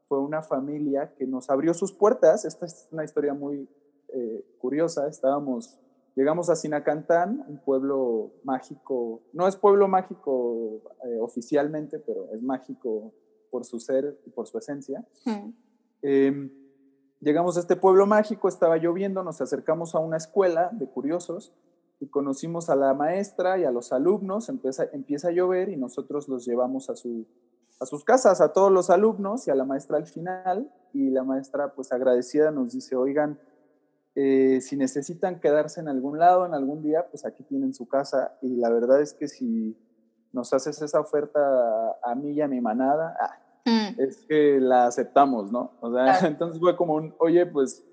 fue una familia que nos abrió sus puertas. Esta es una historia muy eh, curiosa. Estábamos, llegamos a Sinacantán, un pueblo mágico, no es pueblo mágico eh, oficialmente, pero es mágico por su ser y por su esencia. Eh, llegamos a este pueblo mágico, estaba lloviendo, nos acercamos a una escuela de curiosos y conocimos a la maestra y a los alumnos, empieza, empieza a llover y nosotros los llevamos a, su, a sus casas, a todos los alumnos y a la maestra al final, y la maestra pues agradecida nos dice, oigan, eh, si necesitan quedarse en algún lado, en algún día, pues aquí tienen su casa, y la verdad es que si nos haces esa oferta a, mí y a mi manada, ah, mm. es que la aceptamos, ¿no? O sea, entonces fue como un, oye, pues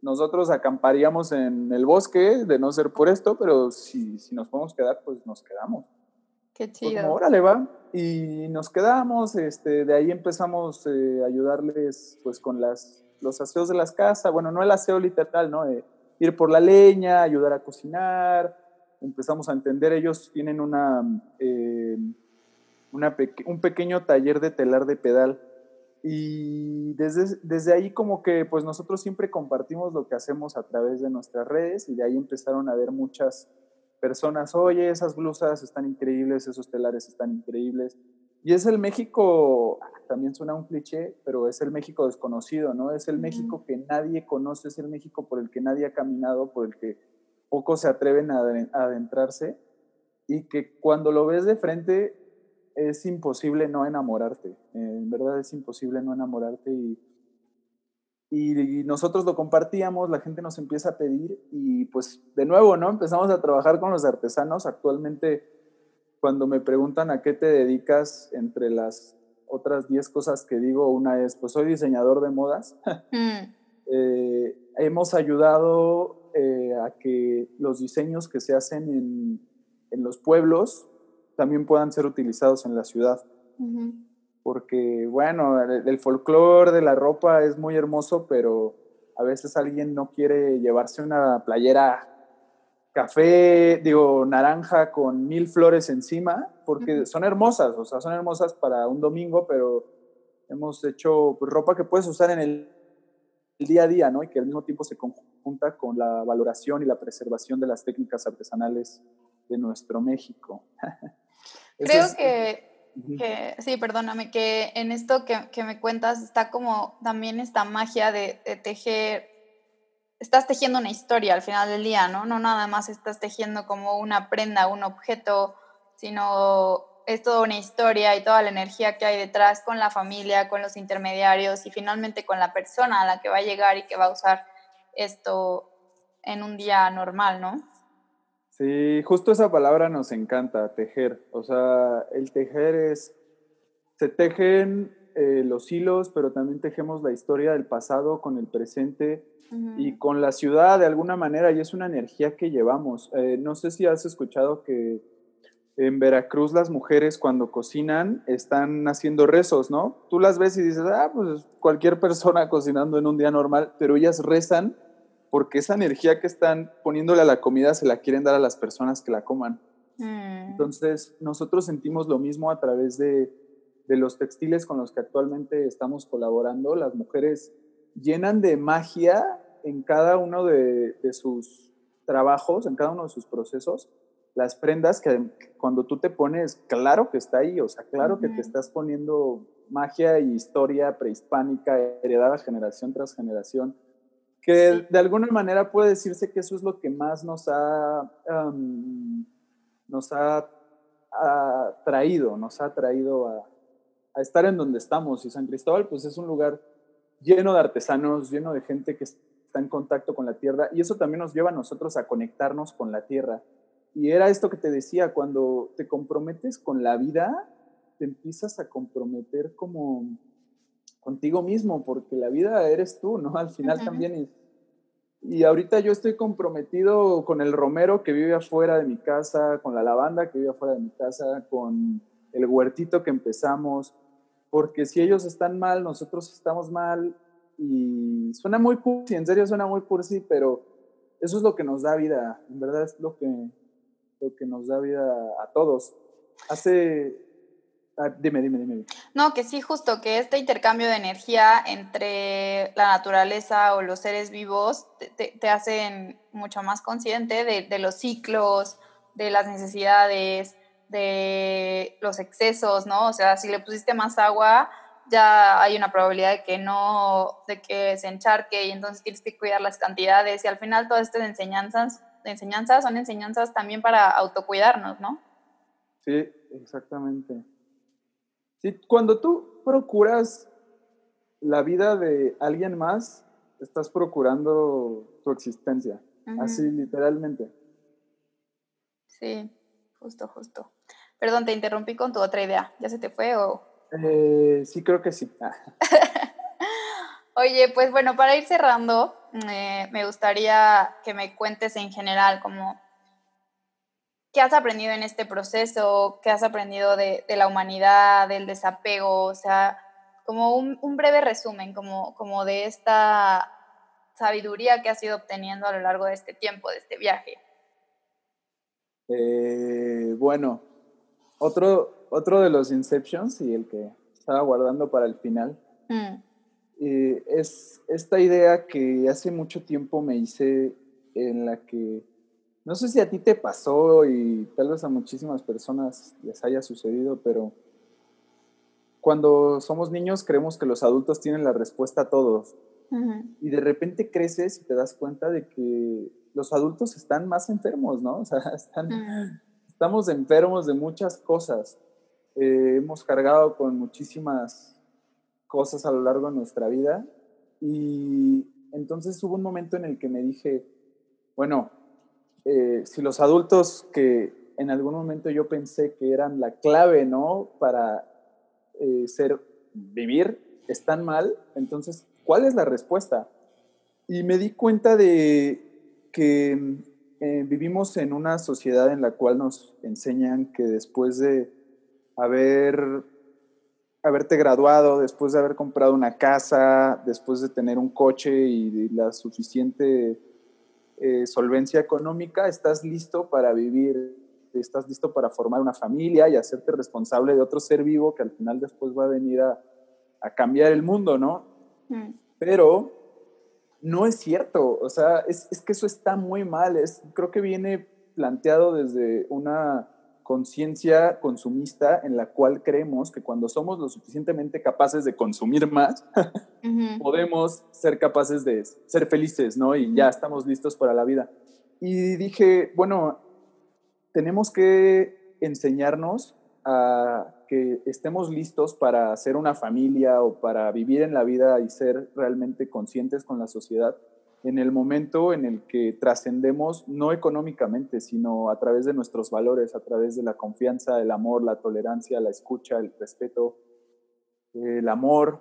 nosotros acamparíamos en el bosque, de no ser por esto, pero si, si nos podemos quedar, pues nos quedamos. Qué chido. Pues órale, va. Y nos quedamos, este, de ahí empezamos eh, a ayudarles pues con las, los aseos de las casas, bueno, no el aseo literal, ¿no? ir por la leña, ayudar a cocinar, empezamos a entender, ellos tienen una, eh, una un pequeño taller de telar de pedal y desde, desde ahí como que pues nosotros siempre compartimos lo que hacemos a través de nuestras redes y de ahí empezaron a ver muchas personas, oye, esas blusas están increíbles, esos telares están increíbles. Y es el México, también suena un cliché, pero es el México desconocido, ¿no? Es el México que nadie conoce, es el México por el que nadie ha caminado, por el que pocos se atreven a adentrarse y que cuando lo ves de frente es imposible no enamorarte, en verdad es imposible no enamorarte y, y, nosotros lo compartíamos, la gente nos empieza a pedir y pues de nuevo, ¿no? Empezamos a trabajar con los artesanos. Actualmente, cuando me preguntan a qué te dedicas, entre las otras 10 cosas que digo, una es, pues soy diseñador de modas. Mm. Eh, hemos ayudado eh, a que los diseños que se hacen en, en los pueblos también puedan ser utilizados en la ciudad. Porque, bueno, el, folclore de la ropa es muy hermoso, pero a veces alguien no quiere llevarse una playera café, digo, naranja con mil flores encima, porque son hermosas, o sea, son hermosas para un domingo, pero hemos hecho pues, ropa que puedes usar en el, el, día a día, ¿no? Y que al mismo tiempo se conjunta con la valoración y la preservación de las técnicas artesanales de nuestro México. Creo que, sí, perdóname, que en esto que, me cuentas está como también esta magia de, tejer, estás tejiendo una historia al final del día, ¿no? No nada más estás tejiendo como una prenda, un objeto, sino es toda una historia y toda la energía que hay detrás con la familia, con los intermediarios y finalmente con la persona a la que va a llegar y que va a usar esto en un día normal, ¿no? Sí, justo esa palabra nos encanta, tejer. O sea, el tejer es, se tejen eh, los hilos, pero también tejemos la historia del pasado con el presente y con la ciudad de alguna manera, y es una energía que llevamos. Eh, no sé si has escuchado que en Veracruz las mujeres cuando cocinan están haciendo rezos, ¿no? Tú las ves y dices, ah, pues cualquier persona cocinando en un día normal, pero ellas rezan porque esa energía que están poniéndole a la comida se la quieren dar a las personas que la coman. Mm. Entonces, nosotros sentimos lo mismo a través de, de los textiles con los que actualmente estamos colaborando. Las mujeres llenan de magia en cada uno de, de sus trabajos, en cada uno de sus procesos, las prendas que cuando tú te pones, claro que está ahí, o sea, claro que te estás poniendo magia y historia prehispánica heredada generación tras generación, que de alguna manera puede decirse que eso es lo que más nos ha, nos ha, traído, nos ha traído a, a estar en donde estamos. Y San Cristóbal, pues es un lugar lleno de artesanos, lleno de gente que está en contacto con la tierra, y eso también nos lleva a nosotros a conectarnos con la tierra. Y era esto que te decía, cuando te comprometes con la vida, te empiezas a comprometer como contigo mismo, porque la vida eres tú, ¿no? Al final también. Y, ahorita yo estoy comprometido con el romero que vive afuera de mi casa, con la lavanda que vive afuera de mi casa, con el huertito que empezamos, porque si ellos están mal, nosotros estamos mal. Y suena muy cursi, en serio suena muy cursi, pero eso es lo que nos da vida, en verdad es lo que, lo que nos da vida a todos. Hace... Ah, dime, dime, dime. No, que sí, justo que este intercambio de energía entre la naturaleza o los seres vivos te, te, hacen mucho más consciente de, de los ciclos, de las necesidades, de los excesos, ¿no? O sea, si le pusiste más agua, ya hay una probabilidad de que no, de que se encharque y entonces tienes que cuidar las cantidades y al final todas estas enseñanzas enseñanzas son enseñanzas también para autocuidarnos, ¿no? Sí, exactamente. Sí, cuando tú procuras la vida de alguien más, estás procurando tu existencia, así literalmente. Sí, justo, justo. Perdón, te interrumpí con tu otra idea. ¿Ya se te fue o...? Eh, sí, creo que sí. Ah. Oye, pues bueno, para ir cerrando, eh, me gustaría que me cuentes en general como qué has aprendido en este proceso, qué has aprendido de, la humanidad, del desapego, o sea, como un, breve resumen, como, como de esta sabiduría que has ido obteniendo a lo largo de este tiempo, de este viaje. Eh, bueno, otro, otro de los Inceptions y el que estaba guardando para el final. Mm. Eh, es esta idea que hace mucho tiempo me hice en la que, no sé si a ti te pasó y tal vez a muchísimas personas les haya sucedido, pero cuando somos niños creemos que los adultos tienen la respuesta a todos. Y de repente creces y te das cuenta de que los adultos están más enfermos, ¿no? O sea, están, estamos enfermos de muchas cosas. Eh, hemos cargado con muchísimas cosas a lo largo de nuestra vida. Y entonces hubo un momento en el que me dije, bueno, eh, si los adultos que en algún momento yo pensé que eran la clave, ¿no? Para eh, ser, vivir, están mal, entonces, ¿cuál es la respuesta? Y me di cuenta de que eh, vivimos en una sociedad en la cual nos enseñan que después de haber haberte graduado, después de haber comprado una casa, después de tener un coche y la suficiente eh, solvencia económica, estás listo para vivir, estás listo para formar una familia y hacerte responsable de otro ser vivo que al final después va a venir a, cambiar el mundo, ¿no? Mm. Pero no es cierto, o sea, es, es que eso está muy mal, es, creo que viene planteado desde una conciencia consumista en la cual creemos que cuando somos lo suficientemente capaces de consumir más, podemos ser capaces de ser felices, ¿no? Y ya estamos listos para la vida. Y dije, bueno, tenemos que enseñarnos a que estemos listos para ser una familia o para vivir en la vida y ser realmente conscientes con la sociedad en el momento en el que trascendemos no económicamente, sino a través de nuestros valores, a través de la confianza, el amor, la tolerancia, la escucha, el respeto, el amor.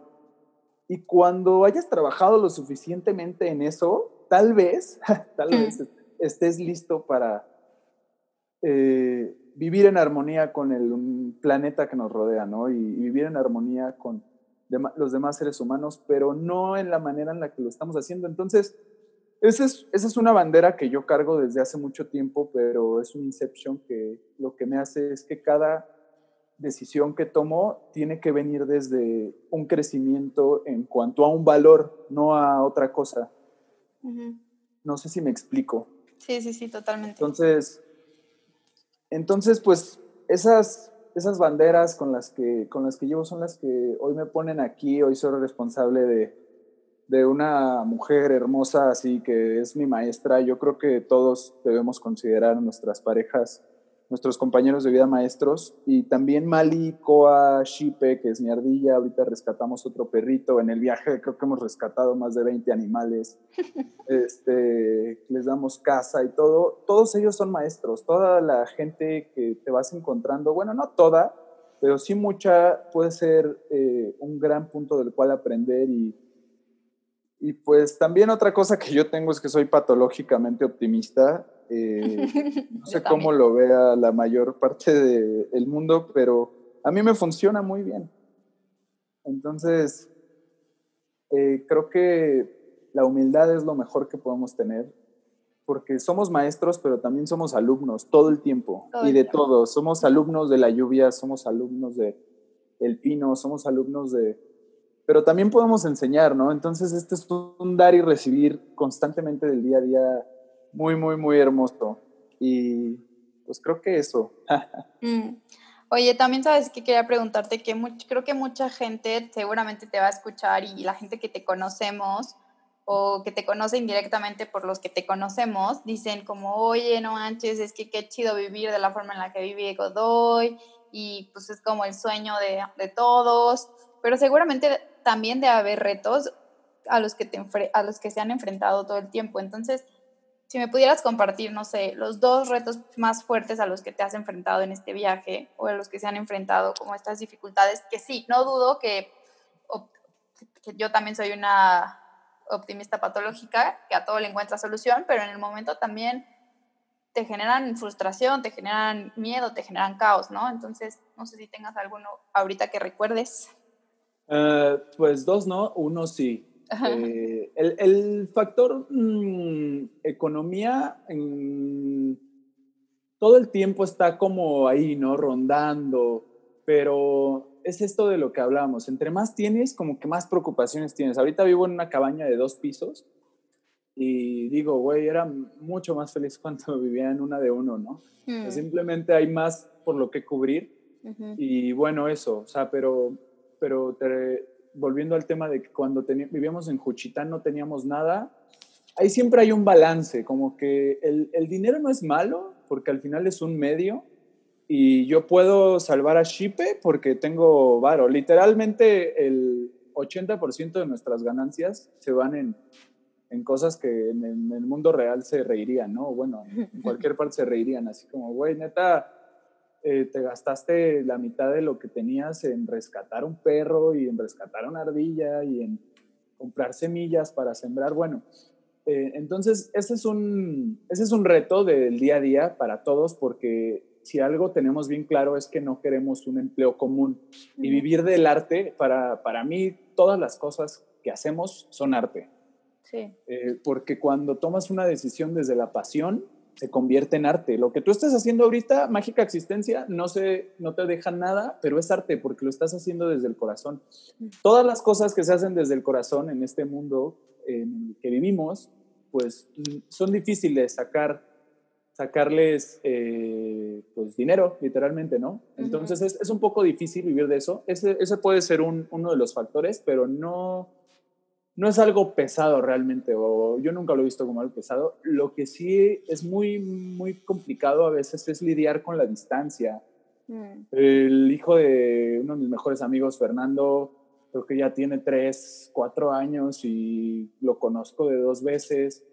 Y cuando hayas trabajado lo suficientemente en eso, tal vez, tal vez estés listo para eh, vivir en armonía con el planeta que nos rodea, ¿no? Y, vivir en armonía con los demás seres humanos, pero no en la manera en la que lo estamos haciendo. Entonces, esa es, esa es una bandera que yo cargo desde hace mucho tiempo, pero es un inception que lo que me hace es que cada decisión que tomo tiene que venir desde un crecimiento en cuanto a un valor, no a otra cosa. No sé si me explico. Sí, sí, sí, totalmente. Entonces, entonces pues esas, esas banderas con las, que, con las que llevo son las que hoy me ponen aquí, hoy soy responsable de, de una mujer hermosa así que es mi maestra. Yo creo que todos debemos considerar nuestras parejas nuestros compañeros de vida maestros, y también Mali, Koa, Shipe, que es mi ardilla, ahorita rescatamos otro perrito, en el viaje creo que hemos rescatado más de 20 animales, este, les damos casa y todo, todos ellos son maestros, toda la gente que te vas encontrando, bueno, no toda, pero sí mucha puede ser eh, un gran punto del cual aprender y, y pues también otra cosa que yo tengo es que soy patológicamente optimista eh, no sé cómo lo vea la mayor parte del mundo, pero a mí me funciona muy bien. Entonces, eh, creo que la humildad es lo mejor que podemos tener, porque somos maestros, pero también somos alumnos todo el tiempo y de todo. Somos alumnos de la lluvia, somos alumnos de el pino, somos alumnos de... Pero también podemos enseñar, ¿no? Entonces, este es un dar y recibir constantemente del día a día muy, muy, muy hermoso. Y pues creo que eso. Mm. Oye, también sabes que quería preguntarte que creo que mucha gente seguramente te va a escuchar y la gente que te conocemos o que te conoce indirectamente por los que te conocemos, dicen como, oye, no manches, es que qué chido vivir de la forma en la que vive Godoy y pues es como el sueño de, de todos, pero seguramente también debe haber retos a los, que te, a los que se han enfrentado todo el tiempo. Entonces, si me pudieras compartir, no sé, los dos retos más fuertes a los que te has enfrentado en este viaje o a los que se han enfrentado como estas dificultades, que sí, no dudo que, yo también soy una optimista patológica, que a todo le encuentra solución, pero en el momento también te generan frustración, te generan miedo, te generan caos, ¿no? Entonces, no sé si tengas alguno ahorita que recuerdes. Eh, pues dos, ¿no? Uno sí. Eh, el, factor mm, economía todo el tiempo está como ahí, ¿no? Rondando, pero es esto de lo que hablamos. Entre más tienes, como que más preocupaciones tienes. Ahorita vivo en una cabaña de dos pisos y digo, güey, era mucho más feliz cuando vivía en una de uno, ¿no? Mm. simplemente hay más por lo que cubrir. Y bueno, eso, o sea, pero, pero te, volviendo al tema de que cuando vivíamos en Juchitán no teníamos nada, ahí siempre hay un balance, como que el, el, dinero no es malo, porque al final es un medio, y yo puedo salvar a Shipe porque tengo varo. Literalmente el 80% de nuestras ganancias se van en, en cosas que en, en, el mundo real se reirían, ¿no? Bueno, en cualquier parte se reirían, así como, güey, neta, eh, te gastaste la mitad de lo que tenías en rescatar un perro y en rescatar una ardilla y en comprar semillas para sembrar. Bueno, eh, entonces ese es, un, ese es un reto del día a día para todos porque si algo tenemos bien claro es que no queremos un empleo común y vivir del arte, para, para mí todas las cosas que hacemos son arte. Sí. Eh, porque cuando tomas una decisión desde la pasión, se convierte en arte. Lo que tú estás haciendo ahorita, Mágica Existencia, no, se, no te deja nada, pero es arte porque lo estás haciendo desde el corazón. Todas las cosas que se hacen desde el corazón en este mundo en el que vivimos, pues son difíciles sacar, sacarles eh, pues, dinero, literalmente, ¿no? Entonces es, es, un poco difícil vivir de eso. Ese, ese puede ser un, uno de los factores, pero no no es algo pesado realmente, o yo nunca lo he visto como algo pesado. Lo que sí es muy, muy complicado a veces es lidiar con la distancia. Mm. El hijo de uno de mis mejores amigos, Fernando, creo que ya tiene tres, cuatro años y lo conozco de dos veces.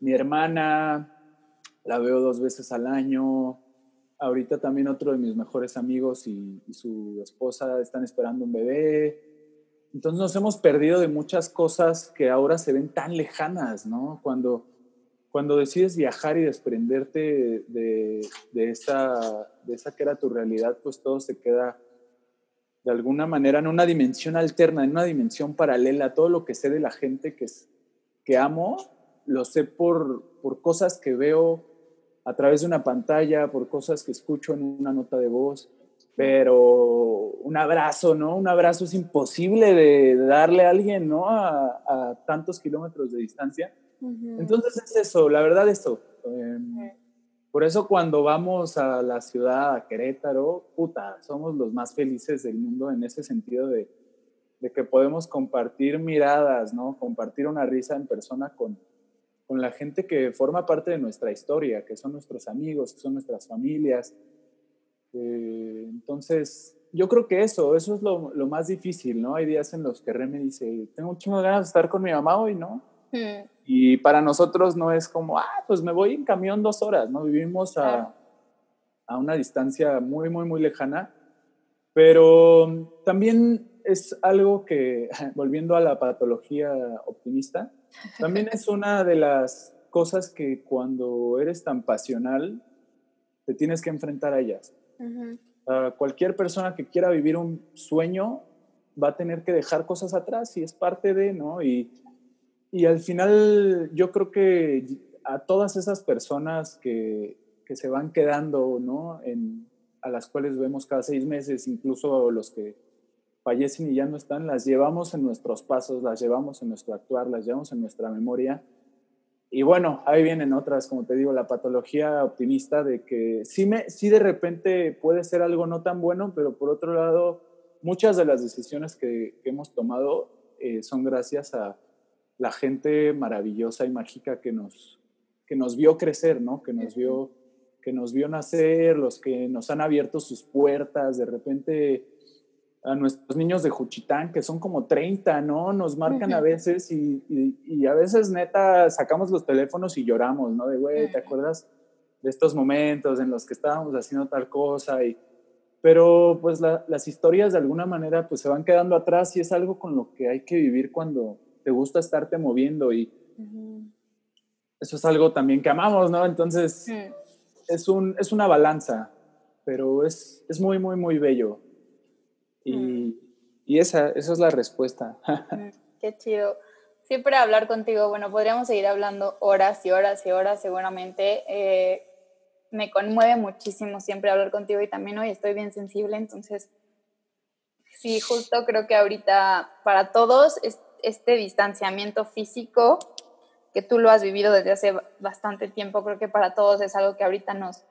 Mi hermana, la veo dos veces al año. Ahorita también otro de mis mejores amigos y su esposa están esperando un bebé entonces nos hemos perdido de muchas cosas que ahora se ven tan lejanas, ¿no? Cuando, cuando decides viajar y desprenderte de, de, esa, de esa que era tu realidad, pues todo se queda de alguna manera en una dimensión alterna, en una dimensión paralela. Todo lo que sé de la gente que, que amo, lo sé por, por cosas que veo a través de una pantalla, por cosas que escucho en una nota de voz, pero un abrazo, ¿no? Un abrazo es imposible de, darle a alguien, ¿no? A, tantos kilómetros de distancia. Entonces es eso, la verdad eso. Em, por eso cuando vamos a la ciudad, a Querétaro, puta, somos los más felices del mundo en ese sentido de, de que podemos compartir miradas, ¿no? Compartir una risa en persona con, con la gente que forma parte de nuestra historia, que son nuestros amigos, que son nuestras familias. Eh, entonces, yo creo que eso, eso es lo, lo, más difícil, ¿no? Hay días en los que Remy dice, tengo de ganas de estar con mi mamá hoy, ¿no? Mm. Y para nosotros no es como, ah, pues me voy en camión dos horas, ¿no? Vivimos a, a una distancia muy, muy, muy lejana, pero también es algo que, volviendo a la patología optimista, también es una de las cosas que cuando eres tan pasional, te tienes que enfrentar a ellas. Cualquier persona que quiera vivir un sueño va a tener que dejar cosas atrás y es parte de, ¿no? Y, y al final yo creo que a todas esas personas que, que se van quedando, ¿no? En, a las cuales vemos cada seis meses, incluso los que fallecen y ya no están, las llevamos en nuestros pasos, las llevamos en nuestro actuar, las llevamos en nuestra memoria. Y bueno, ahí vienen otras, como te digo, la patología optimista de que sí, me, sí de repente puede ser algo no tan bueno, pero por otro lado, muchas de las decisiones que, hemos tomado eh, son gracias a la gente maravillosa y mágica que nos, que nos vio crecer, ¿no? Que nos vio, que nos vio nacer, los que nos han abierto sus puertas, de repente a nuestros niños de Juchitán, que son como 30, ¿no? Nos marcan a veces y, y, a veces neta sacamos los teléfonos y lloramos, ¿no? De, güey, ¿te acuerdas de estos momentos en los que estábamos haciendo tal cosa? Y, pero pues las historias de alguna manera pues se van quedando atrás y es algo con lo que hay que vivir cuando te gusta estarte moviendo y eso es algo también que amamos, ¿no? Entonces es, un, es una balanza, pero es, es muy, muy, muy bello. Y, y esa, esa es la respuesta. Qué chido. Siempre hablar contigo, bueno, podríamos seguir hablando horas y horas y horas seguramente. Eh, me conmueve muchísimo siempre hablar contigo y también hoy estoy bien sensible, entonces sí, justo creo que ahorita para todos este distanciamiento físico que tú lo has vivido desde hace bastante tiempo, creo que para todos es algo que ahorita nos,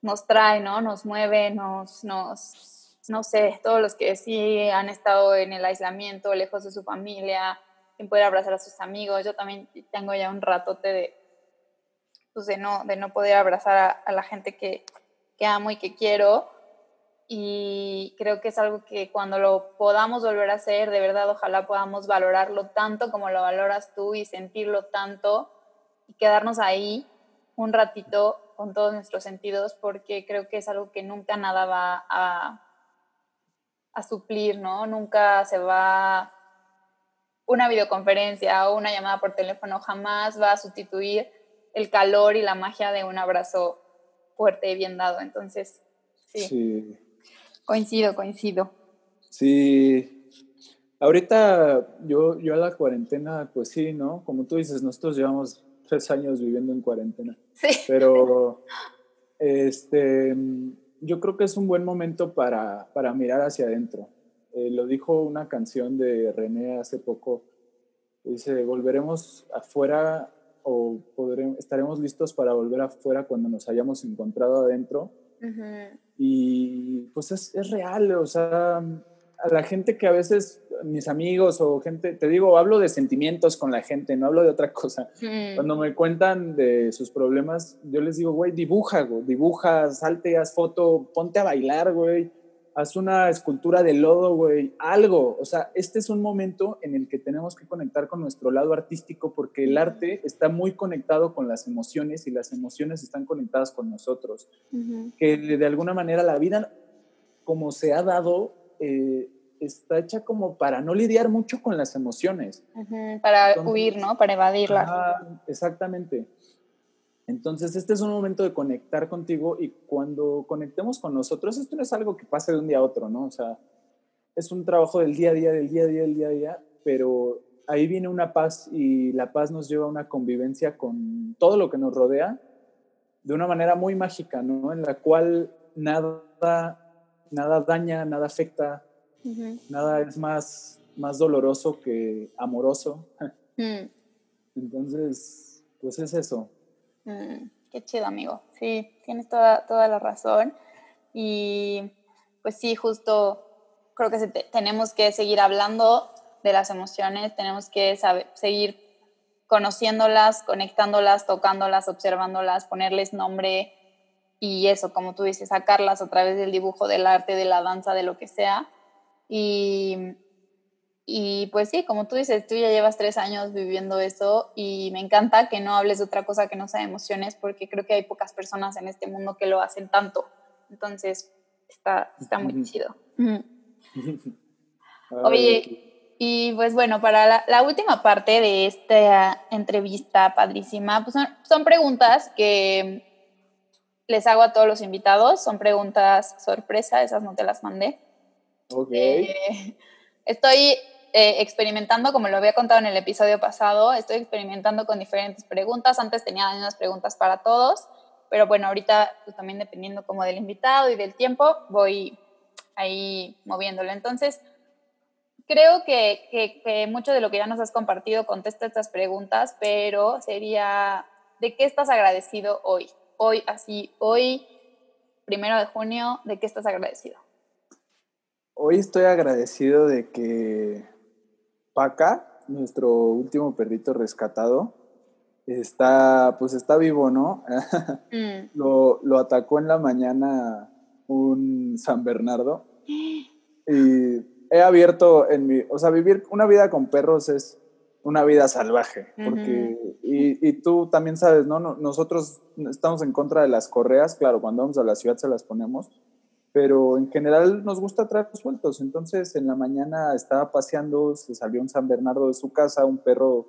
nos trae, ¿no? Nos mueve, nos, nos no sé, todos los que sí han estado en el aislamiento, lejos de su familia, sin poder abrazar a sus amigos. Yo también tengo ya un ratote de, pues de, no, de no poder abrazar a, la gente que, que amo y que quiero. Y creo que es algo que cuando lo podamos volver a hacer, de verdad, ojalá podamos valorarlo tanto como lo valoras tú y sentirlo tanto y quedarnos ahí un ratito con todos nuestros sentidos, porque creo que es algo que nunca nada va a a suplir, ¿no? Nunca se va una videoconferencia o una llamada por teléfono, jamás va a sustituir el calor y la magia de un abrazo fuerte y bien dado. Entonces, sí. Coincido, coincido. Sí. Ahorita yo, yo a la cuarentena, pues sí, ¿no? Como tú dices, nosotros llevamos tres años viviendo en cuarentena. Sí. Pero, este, yo creo que es un buen momento para, para mirar hacia adentro. Eh, lo dijo una canción de René hace poco. Dice, volveremos afuera o podremos, estaremos listos para volver afuera cuando nos hayamos encontrado adentro. Y pues es, es, real, o sea, a la gente que a veces, mis amigos o gente, te digo, hablo de sentimientos con la gente, no hablo de otra cosa. Mm. Cuando me cuentan de sus problemas, yo les digo, güey, dibuja, güey, dibuja, salte, haz foto, ponte a bailar, güey, haz una escultura de lodo, güey, algo. O sea, este es un momento en el que tenemos que conectar con nuestro lado artístico porque el arte está muy conectado con las emociones y las emociones están conectadas con nosotros. Que de alguna manera la vida, como se ha dado, eh, está hecha como para no lidiar mucho con las emociones. para huir, ¿no? Para evadirlas. exactamente. Entonces, este es un momento de conectar contigo y cuando conectemos con nosotros, esto no es algo que pase de un día a otro, ¿no? O sea, es un trabajo del día a día, del día a día, del día a día, pero ahí viene una paz y la paz nos lleva a una convivencia con todo lo que nos rodea de una manera muy mágica, ¿no? En la cual nada, nada daña, nada afecta, nada es más, más doloroso que amoroso. Mm. Entonces, pues es eso. Mm, qué chido, amigo. Sí, tienes toda, toda la razón. Y pues sí, justo creo que tenemos que seguir hablando de las emociones, tenemos que saber, seguir conociéndolas, conectándolas, tocándolas, observándolas, ponerles nombre y eso, como tú dices, sacarlas a través del dibujo, del arte, de la danza, de lo que sea. Y, y pues sí, como tú dices, tú ya llevas tres años viviendo eso y me encanta que no hables de otra cosa que no sea emociones porque creo que hay pocas personas en este mundo que lo hacen tanto. Entonces, está, está muy chido. Oye, y pues bueno, para la, última parte de esta entrevista padrísima, pues son, preguntas que les hago a todos los invitados, son preguntas sorpresa, esas no te las mandé. Ok. Eh, estoy eh, experimentando, como lo había contado en el episodio pasado, estoy experimentando con diferentes preguntas. Antes tenía unas preguntas para todos, pero bueno, ahorita pues, también dependiendo como del invitado y del tiempo, voy ahí moviéndolo. Entonces, creo que, mucho de lo que ya nos has compartido contesta estas preguntas, pero sería, ¿de qué estás agradecido hoy? Hoy, así, hoy, primero de junio, ¿de qué estás agradecido? Hoy estoy agradecido de que Paca, nuestro último perrito rescatado, está, pues está vivo, ¿no? Mm. lo, lo atacó en la mañana un San Bernardo. Y he abierto en mi, o sea, vivir una vida con perros es una vida salvaje, porque, y, y, tú también sabes, ¿no? Nosotros estamos en contra de las correas, claro, cuando vamos a la ciudad se las ponemos, pero en general nos gusta traerlos sueltos, entonces en la mañana estaba paseando, se salió un San Bernardo de su casa, un perro,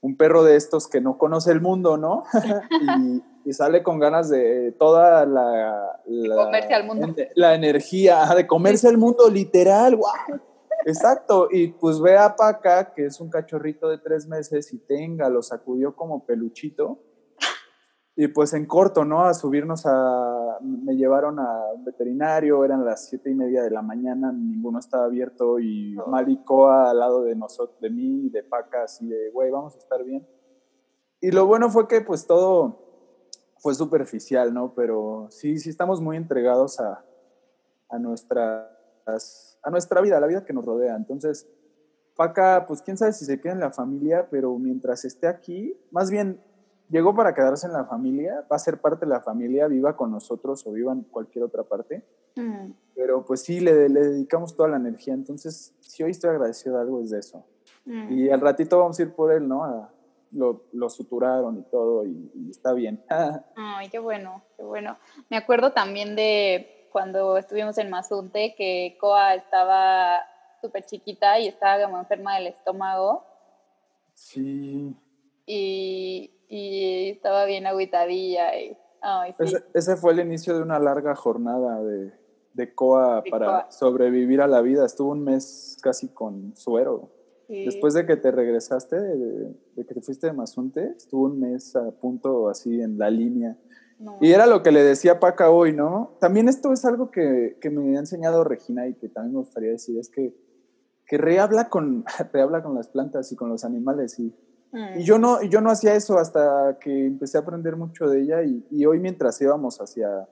un perro de estos que no conoce el mundo, ¿no? y, y sale con ganas de toda la... la comerse al mundo. La energía, de comerse al mundo, literal, wow. Exacto, y pues ve a Paca, que es un cachorrito de tres meses, y tenga, lo sacudió como peluchito. Y pues en corto, ¿no? A subirnos a... Me llevaron a un veterinario, eran las siete y media de la mañana, ninguno estaba abierto y oh. Malicoa al lado de nosotros, de mí, de Paca, así de, güey, vamos a estar bien. Y lo bueno fue que pues todo fue superficial, ¿no? Pero sí, sí estamos muy entregados a, a, nuestras, a nuestra vida, a la vida que nos rodea. Entonces, Paca, pues quién sabe si se queda en la familia, pero mientras esté aquí, más bien llegó para quedarse en la familia, va a ser parte de la familia, viva con nosotros o viva en cualquier otra parte. Mm. Pero pues sí, le, le, dedicamos toda la energía. Entonces, si hoy estoy agradecido de algo, es de eso. Mm. Y al ratito vamos a ir por él, ¿no? A, lo, lo suturaron y todo y, está bien. Ay, qué bueno, qué bueno. Me acuerdo también de cuando estuvimos en Mazunte que Coa estaba súper chiquita y estaba como enferma del estómago. Sí. Y, y estaba bien agüitadilla. Y, ese, fue el inicio de una larga jornada de, de Coa para sobrevivir a la vida. Estuvo un mes casi con suero. Después de que te regresaste, de, que te fuiste de Mazunte, estuvo un mes a punto así en la línea. Y era lo que le decía Paca hoy, ¿no? También esto es algo que, que, me ha enseñado Regina y que también me gustaría decir, es que, que rehabla, con, rehabla con las plantas y con los animales. Y, y yo, no, yo no hacía eso hasta que empecé a aprender mucho de ella y, y hoy mientras íbamos hacia,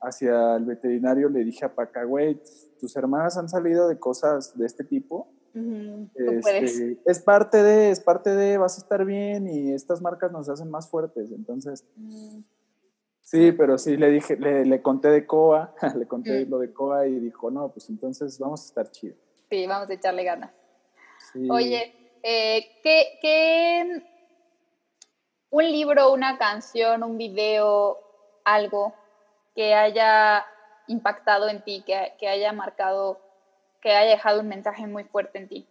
hacia el veterinario le dije a Paca, güey, tus hermanas han salido de cosas de este tipo este, es parte de, es parte de, vas a estar bien y estas marcas nos hacen más fuertes. Entonces, mm. Sí, pero sí, le dije, le, conté de COA, le conté mm. lo de COA y dijo, no, pues entonces vamos a estar chido. Sí, vamos a echarle ganas. Oye, eh, ¿qué, ¿qué, un libro, una canción, un video, algo que haya impactado en ti, que, que haya marcado que haya dejado un mensaje muy fuerte en ti?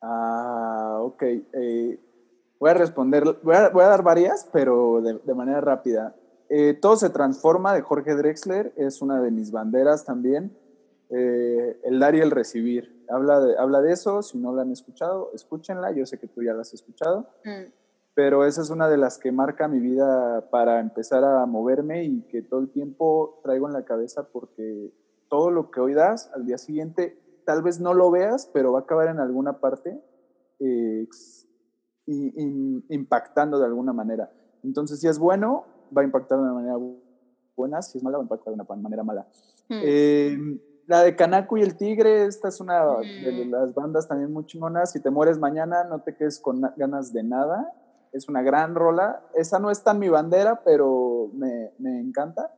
Ah, ok. Eh, Voy a responder, voy a, dar varias, pero de, manera rápida. Eh, Todo se transforma de Jorge Drexler, es una de mis banderas también. Eh, el dar y el recibir. Habla de, habla de eso, si no la han escuchado, escúchenla, yo sé que tú ya la has escuchado, mm. pero esa es una de las que marca mi vida para empezar a moverme y que todo el tiempo traigo en la cabeza porque todo lo que hoy das al día siguiente, tal vez no lo veas, pero va a acabar en alguna parte eh, impactando de alguna manera. Entonces, si es bueno, va a impactar de una manera buena, si es mala, va a impactar de una manera mala. Mm. Eh, la de Canaco y el Tigre, esta es una de mm. las bandas también muy chingonas. Si te mueres mañana, no te quedes con ganas de nada. Es una gran rola. Esa no está en mi bandera, pero me, me encanta.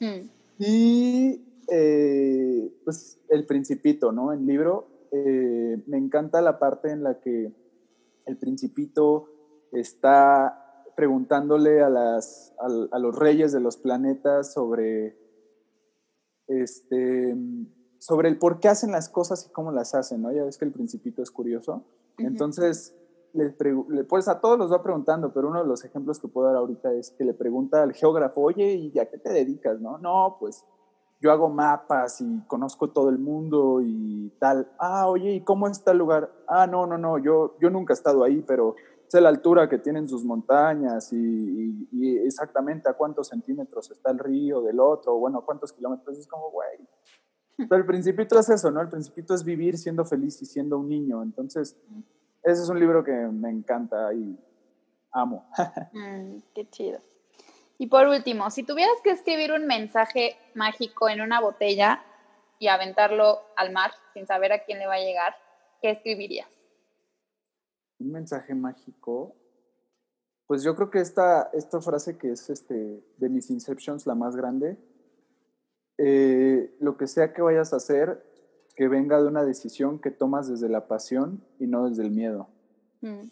Mm. Y eh, pues El Principito, ¿no? El libro. Eh, me encanta la parte en la que el Principito está preguntándole a, las, a los reyes de los planetas sobre este, sobre el por qué hacen las cosas y cómo las hacen, ¿no? Ya ves que el principito es curioso. Entonces, le, pues a todos los va preguntando, pero uno de los ejemplos que puedo dar ahorita es que le pregunta al geógrafo, oye, ¿y a qué te dedicas, no? No, pues yo hago mapas y conozco todo el mundo y tal. Ah, oye, ¿y cómo está el lugar? Ah, no, no, no, yo, yo nunca he estado ahí, pero sé la altura que tienen sus montañas y, exactamente a cuántos centímetros está el río del otro, bueno, cuántos kilómetros. Es como, güey. Pero el principito es eso, ¿no? El principito es vivir siendo feliz y siendo un niño. Entonces, ese es un libro que me encanta y amo. Mm, qué chido. Y por último, si tuvieras que escribir un mensaje mágico en una botella y aventarlo al mar sin saber a quién le va a llegar, ¿qué escribirías? un mensaje mágico, pues yo creo que esta, esta frase que es este, de mis Inceptions la más grande, eh, lo que sea que vayas a hacer, que venga de una decisión que tomas desde la pasión y no desde el miedo. Mm.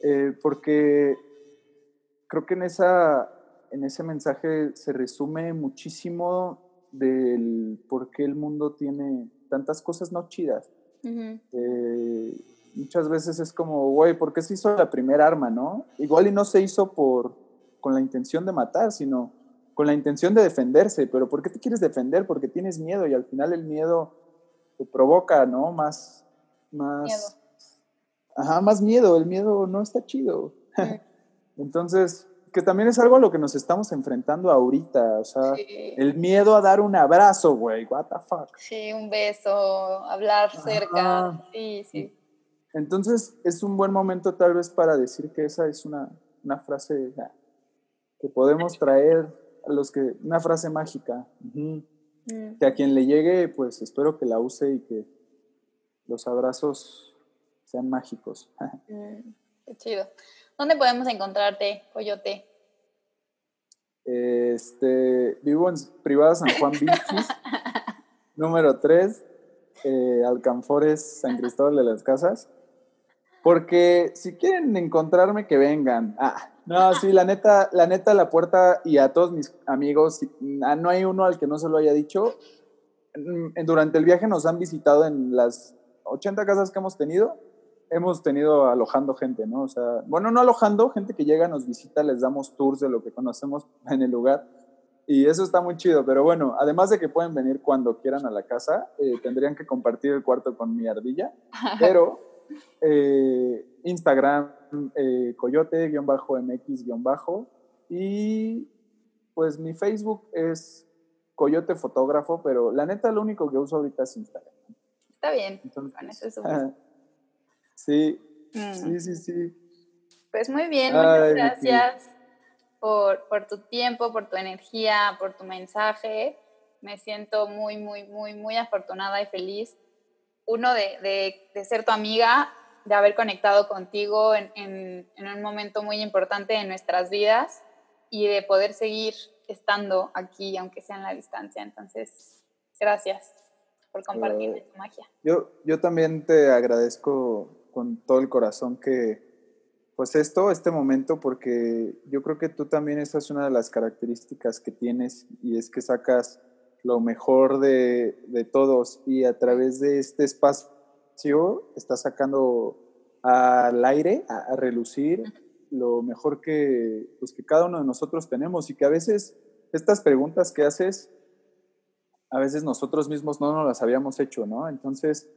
Eh, porque creo que en, esa, en ese mensaje se resume muchísimo del por qué el mundo tiene tantas cosas no chidas muchas veces es como, güey, ¿por qué se hizo la primera arma, no? Igual y no se hizo por, con la intención de matar, sino con la intención de defenderse, pero ¿por qué te quieres defender? Porque tienes miedo y al final el miedo te provoca, ¿no? Más, más... Miedo. Ajá, más miedo, el miedo no está chido. Entonces, que también es algo a lo que nos estamos enfrentando ahorita, o sea, el miedo a dar un abrazo, güey, what the fuck. Sí, un beso, hablar cerca, sí, sí. Entonces es un buen momento tal vez para decir que esa es una, frase que podemos traer a los que, una frase mágica, mm. que a quien le llegue, pues espero que la use y que los abrazos sean mágicos. Mm, qué chido. ¿Dónde podemos encontrarte, Coyote? Este, vivo en Privada San Juan Vilchis, número 3, eh, Alcanfores, San Cristóbal de las Casas. Porque si quieren encontrarme, que vengan. Ah, no, sí, la neta, la neta, la puerta y a todos mis amigos, ah, no hay uno al que no se lo haya dicho. Mm, durante el viaje nos han visitado en las 80 casas que hemos tenido. Hemos tenido alojando gente, ¿no? O sea, bueno, no alojando, gente que llega, nos visita, les damos tours de lo que conocemos en el lugar. Y eso está muy chido, pero bueno, además de que pueden venir cuando quieran a la casa, eh, tendrían que compartir el cuarto con mi ardilla, pero eh, Instagram, eh, coyote-mx- y pues mi Facebook es Coyote Fotógrafo, pero la neta lo único que uso ahorita es Instagram. Está bien, sí, mm. sí, sí, sí. Pues muy bien, muchas gracias por, por tu tiempo, por tu energía, por tu mensaje. Me siento muy, muy, muy, muy afortunada y feliz uno, de, ser tu amiga, de haber conectado contigo en, un momento muy importante de nuestras vidas y de poder seguir estando aquí, aunque sea en la distancia. Entonces, gracias por compartir tu magia. Yo, yo también te agradezco con todo el corazón que, pues esto, este momento, porque yo creo que tú también esa es una de las características que tienes y es que sacas lo mejor de, todos y a través de este espacio está sacando al aire, a, relucir lo mejor que, pues, que cada uno de nosotros tenemos y que a veces estas preguntas que haces, a veces nosotros mismos no nos las habíamos hecho, ¿no? Entonces,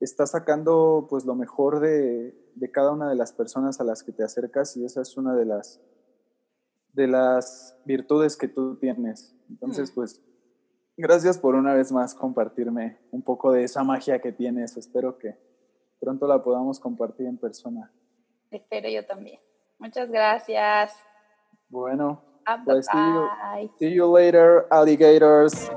estás sacando pues lo mejor de, de, cada una de las personas a las que te acercas y esa es una de las, de las virtudes que tú tienes. Entonces, mm. pues, gracias por una vez más compartirme un poco de esa magia que tienes. Espero que pronto la podamos compartir en persona. Espero yo también. Muchas gracias. Bueno, ah, pues see you, see you later, alligators.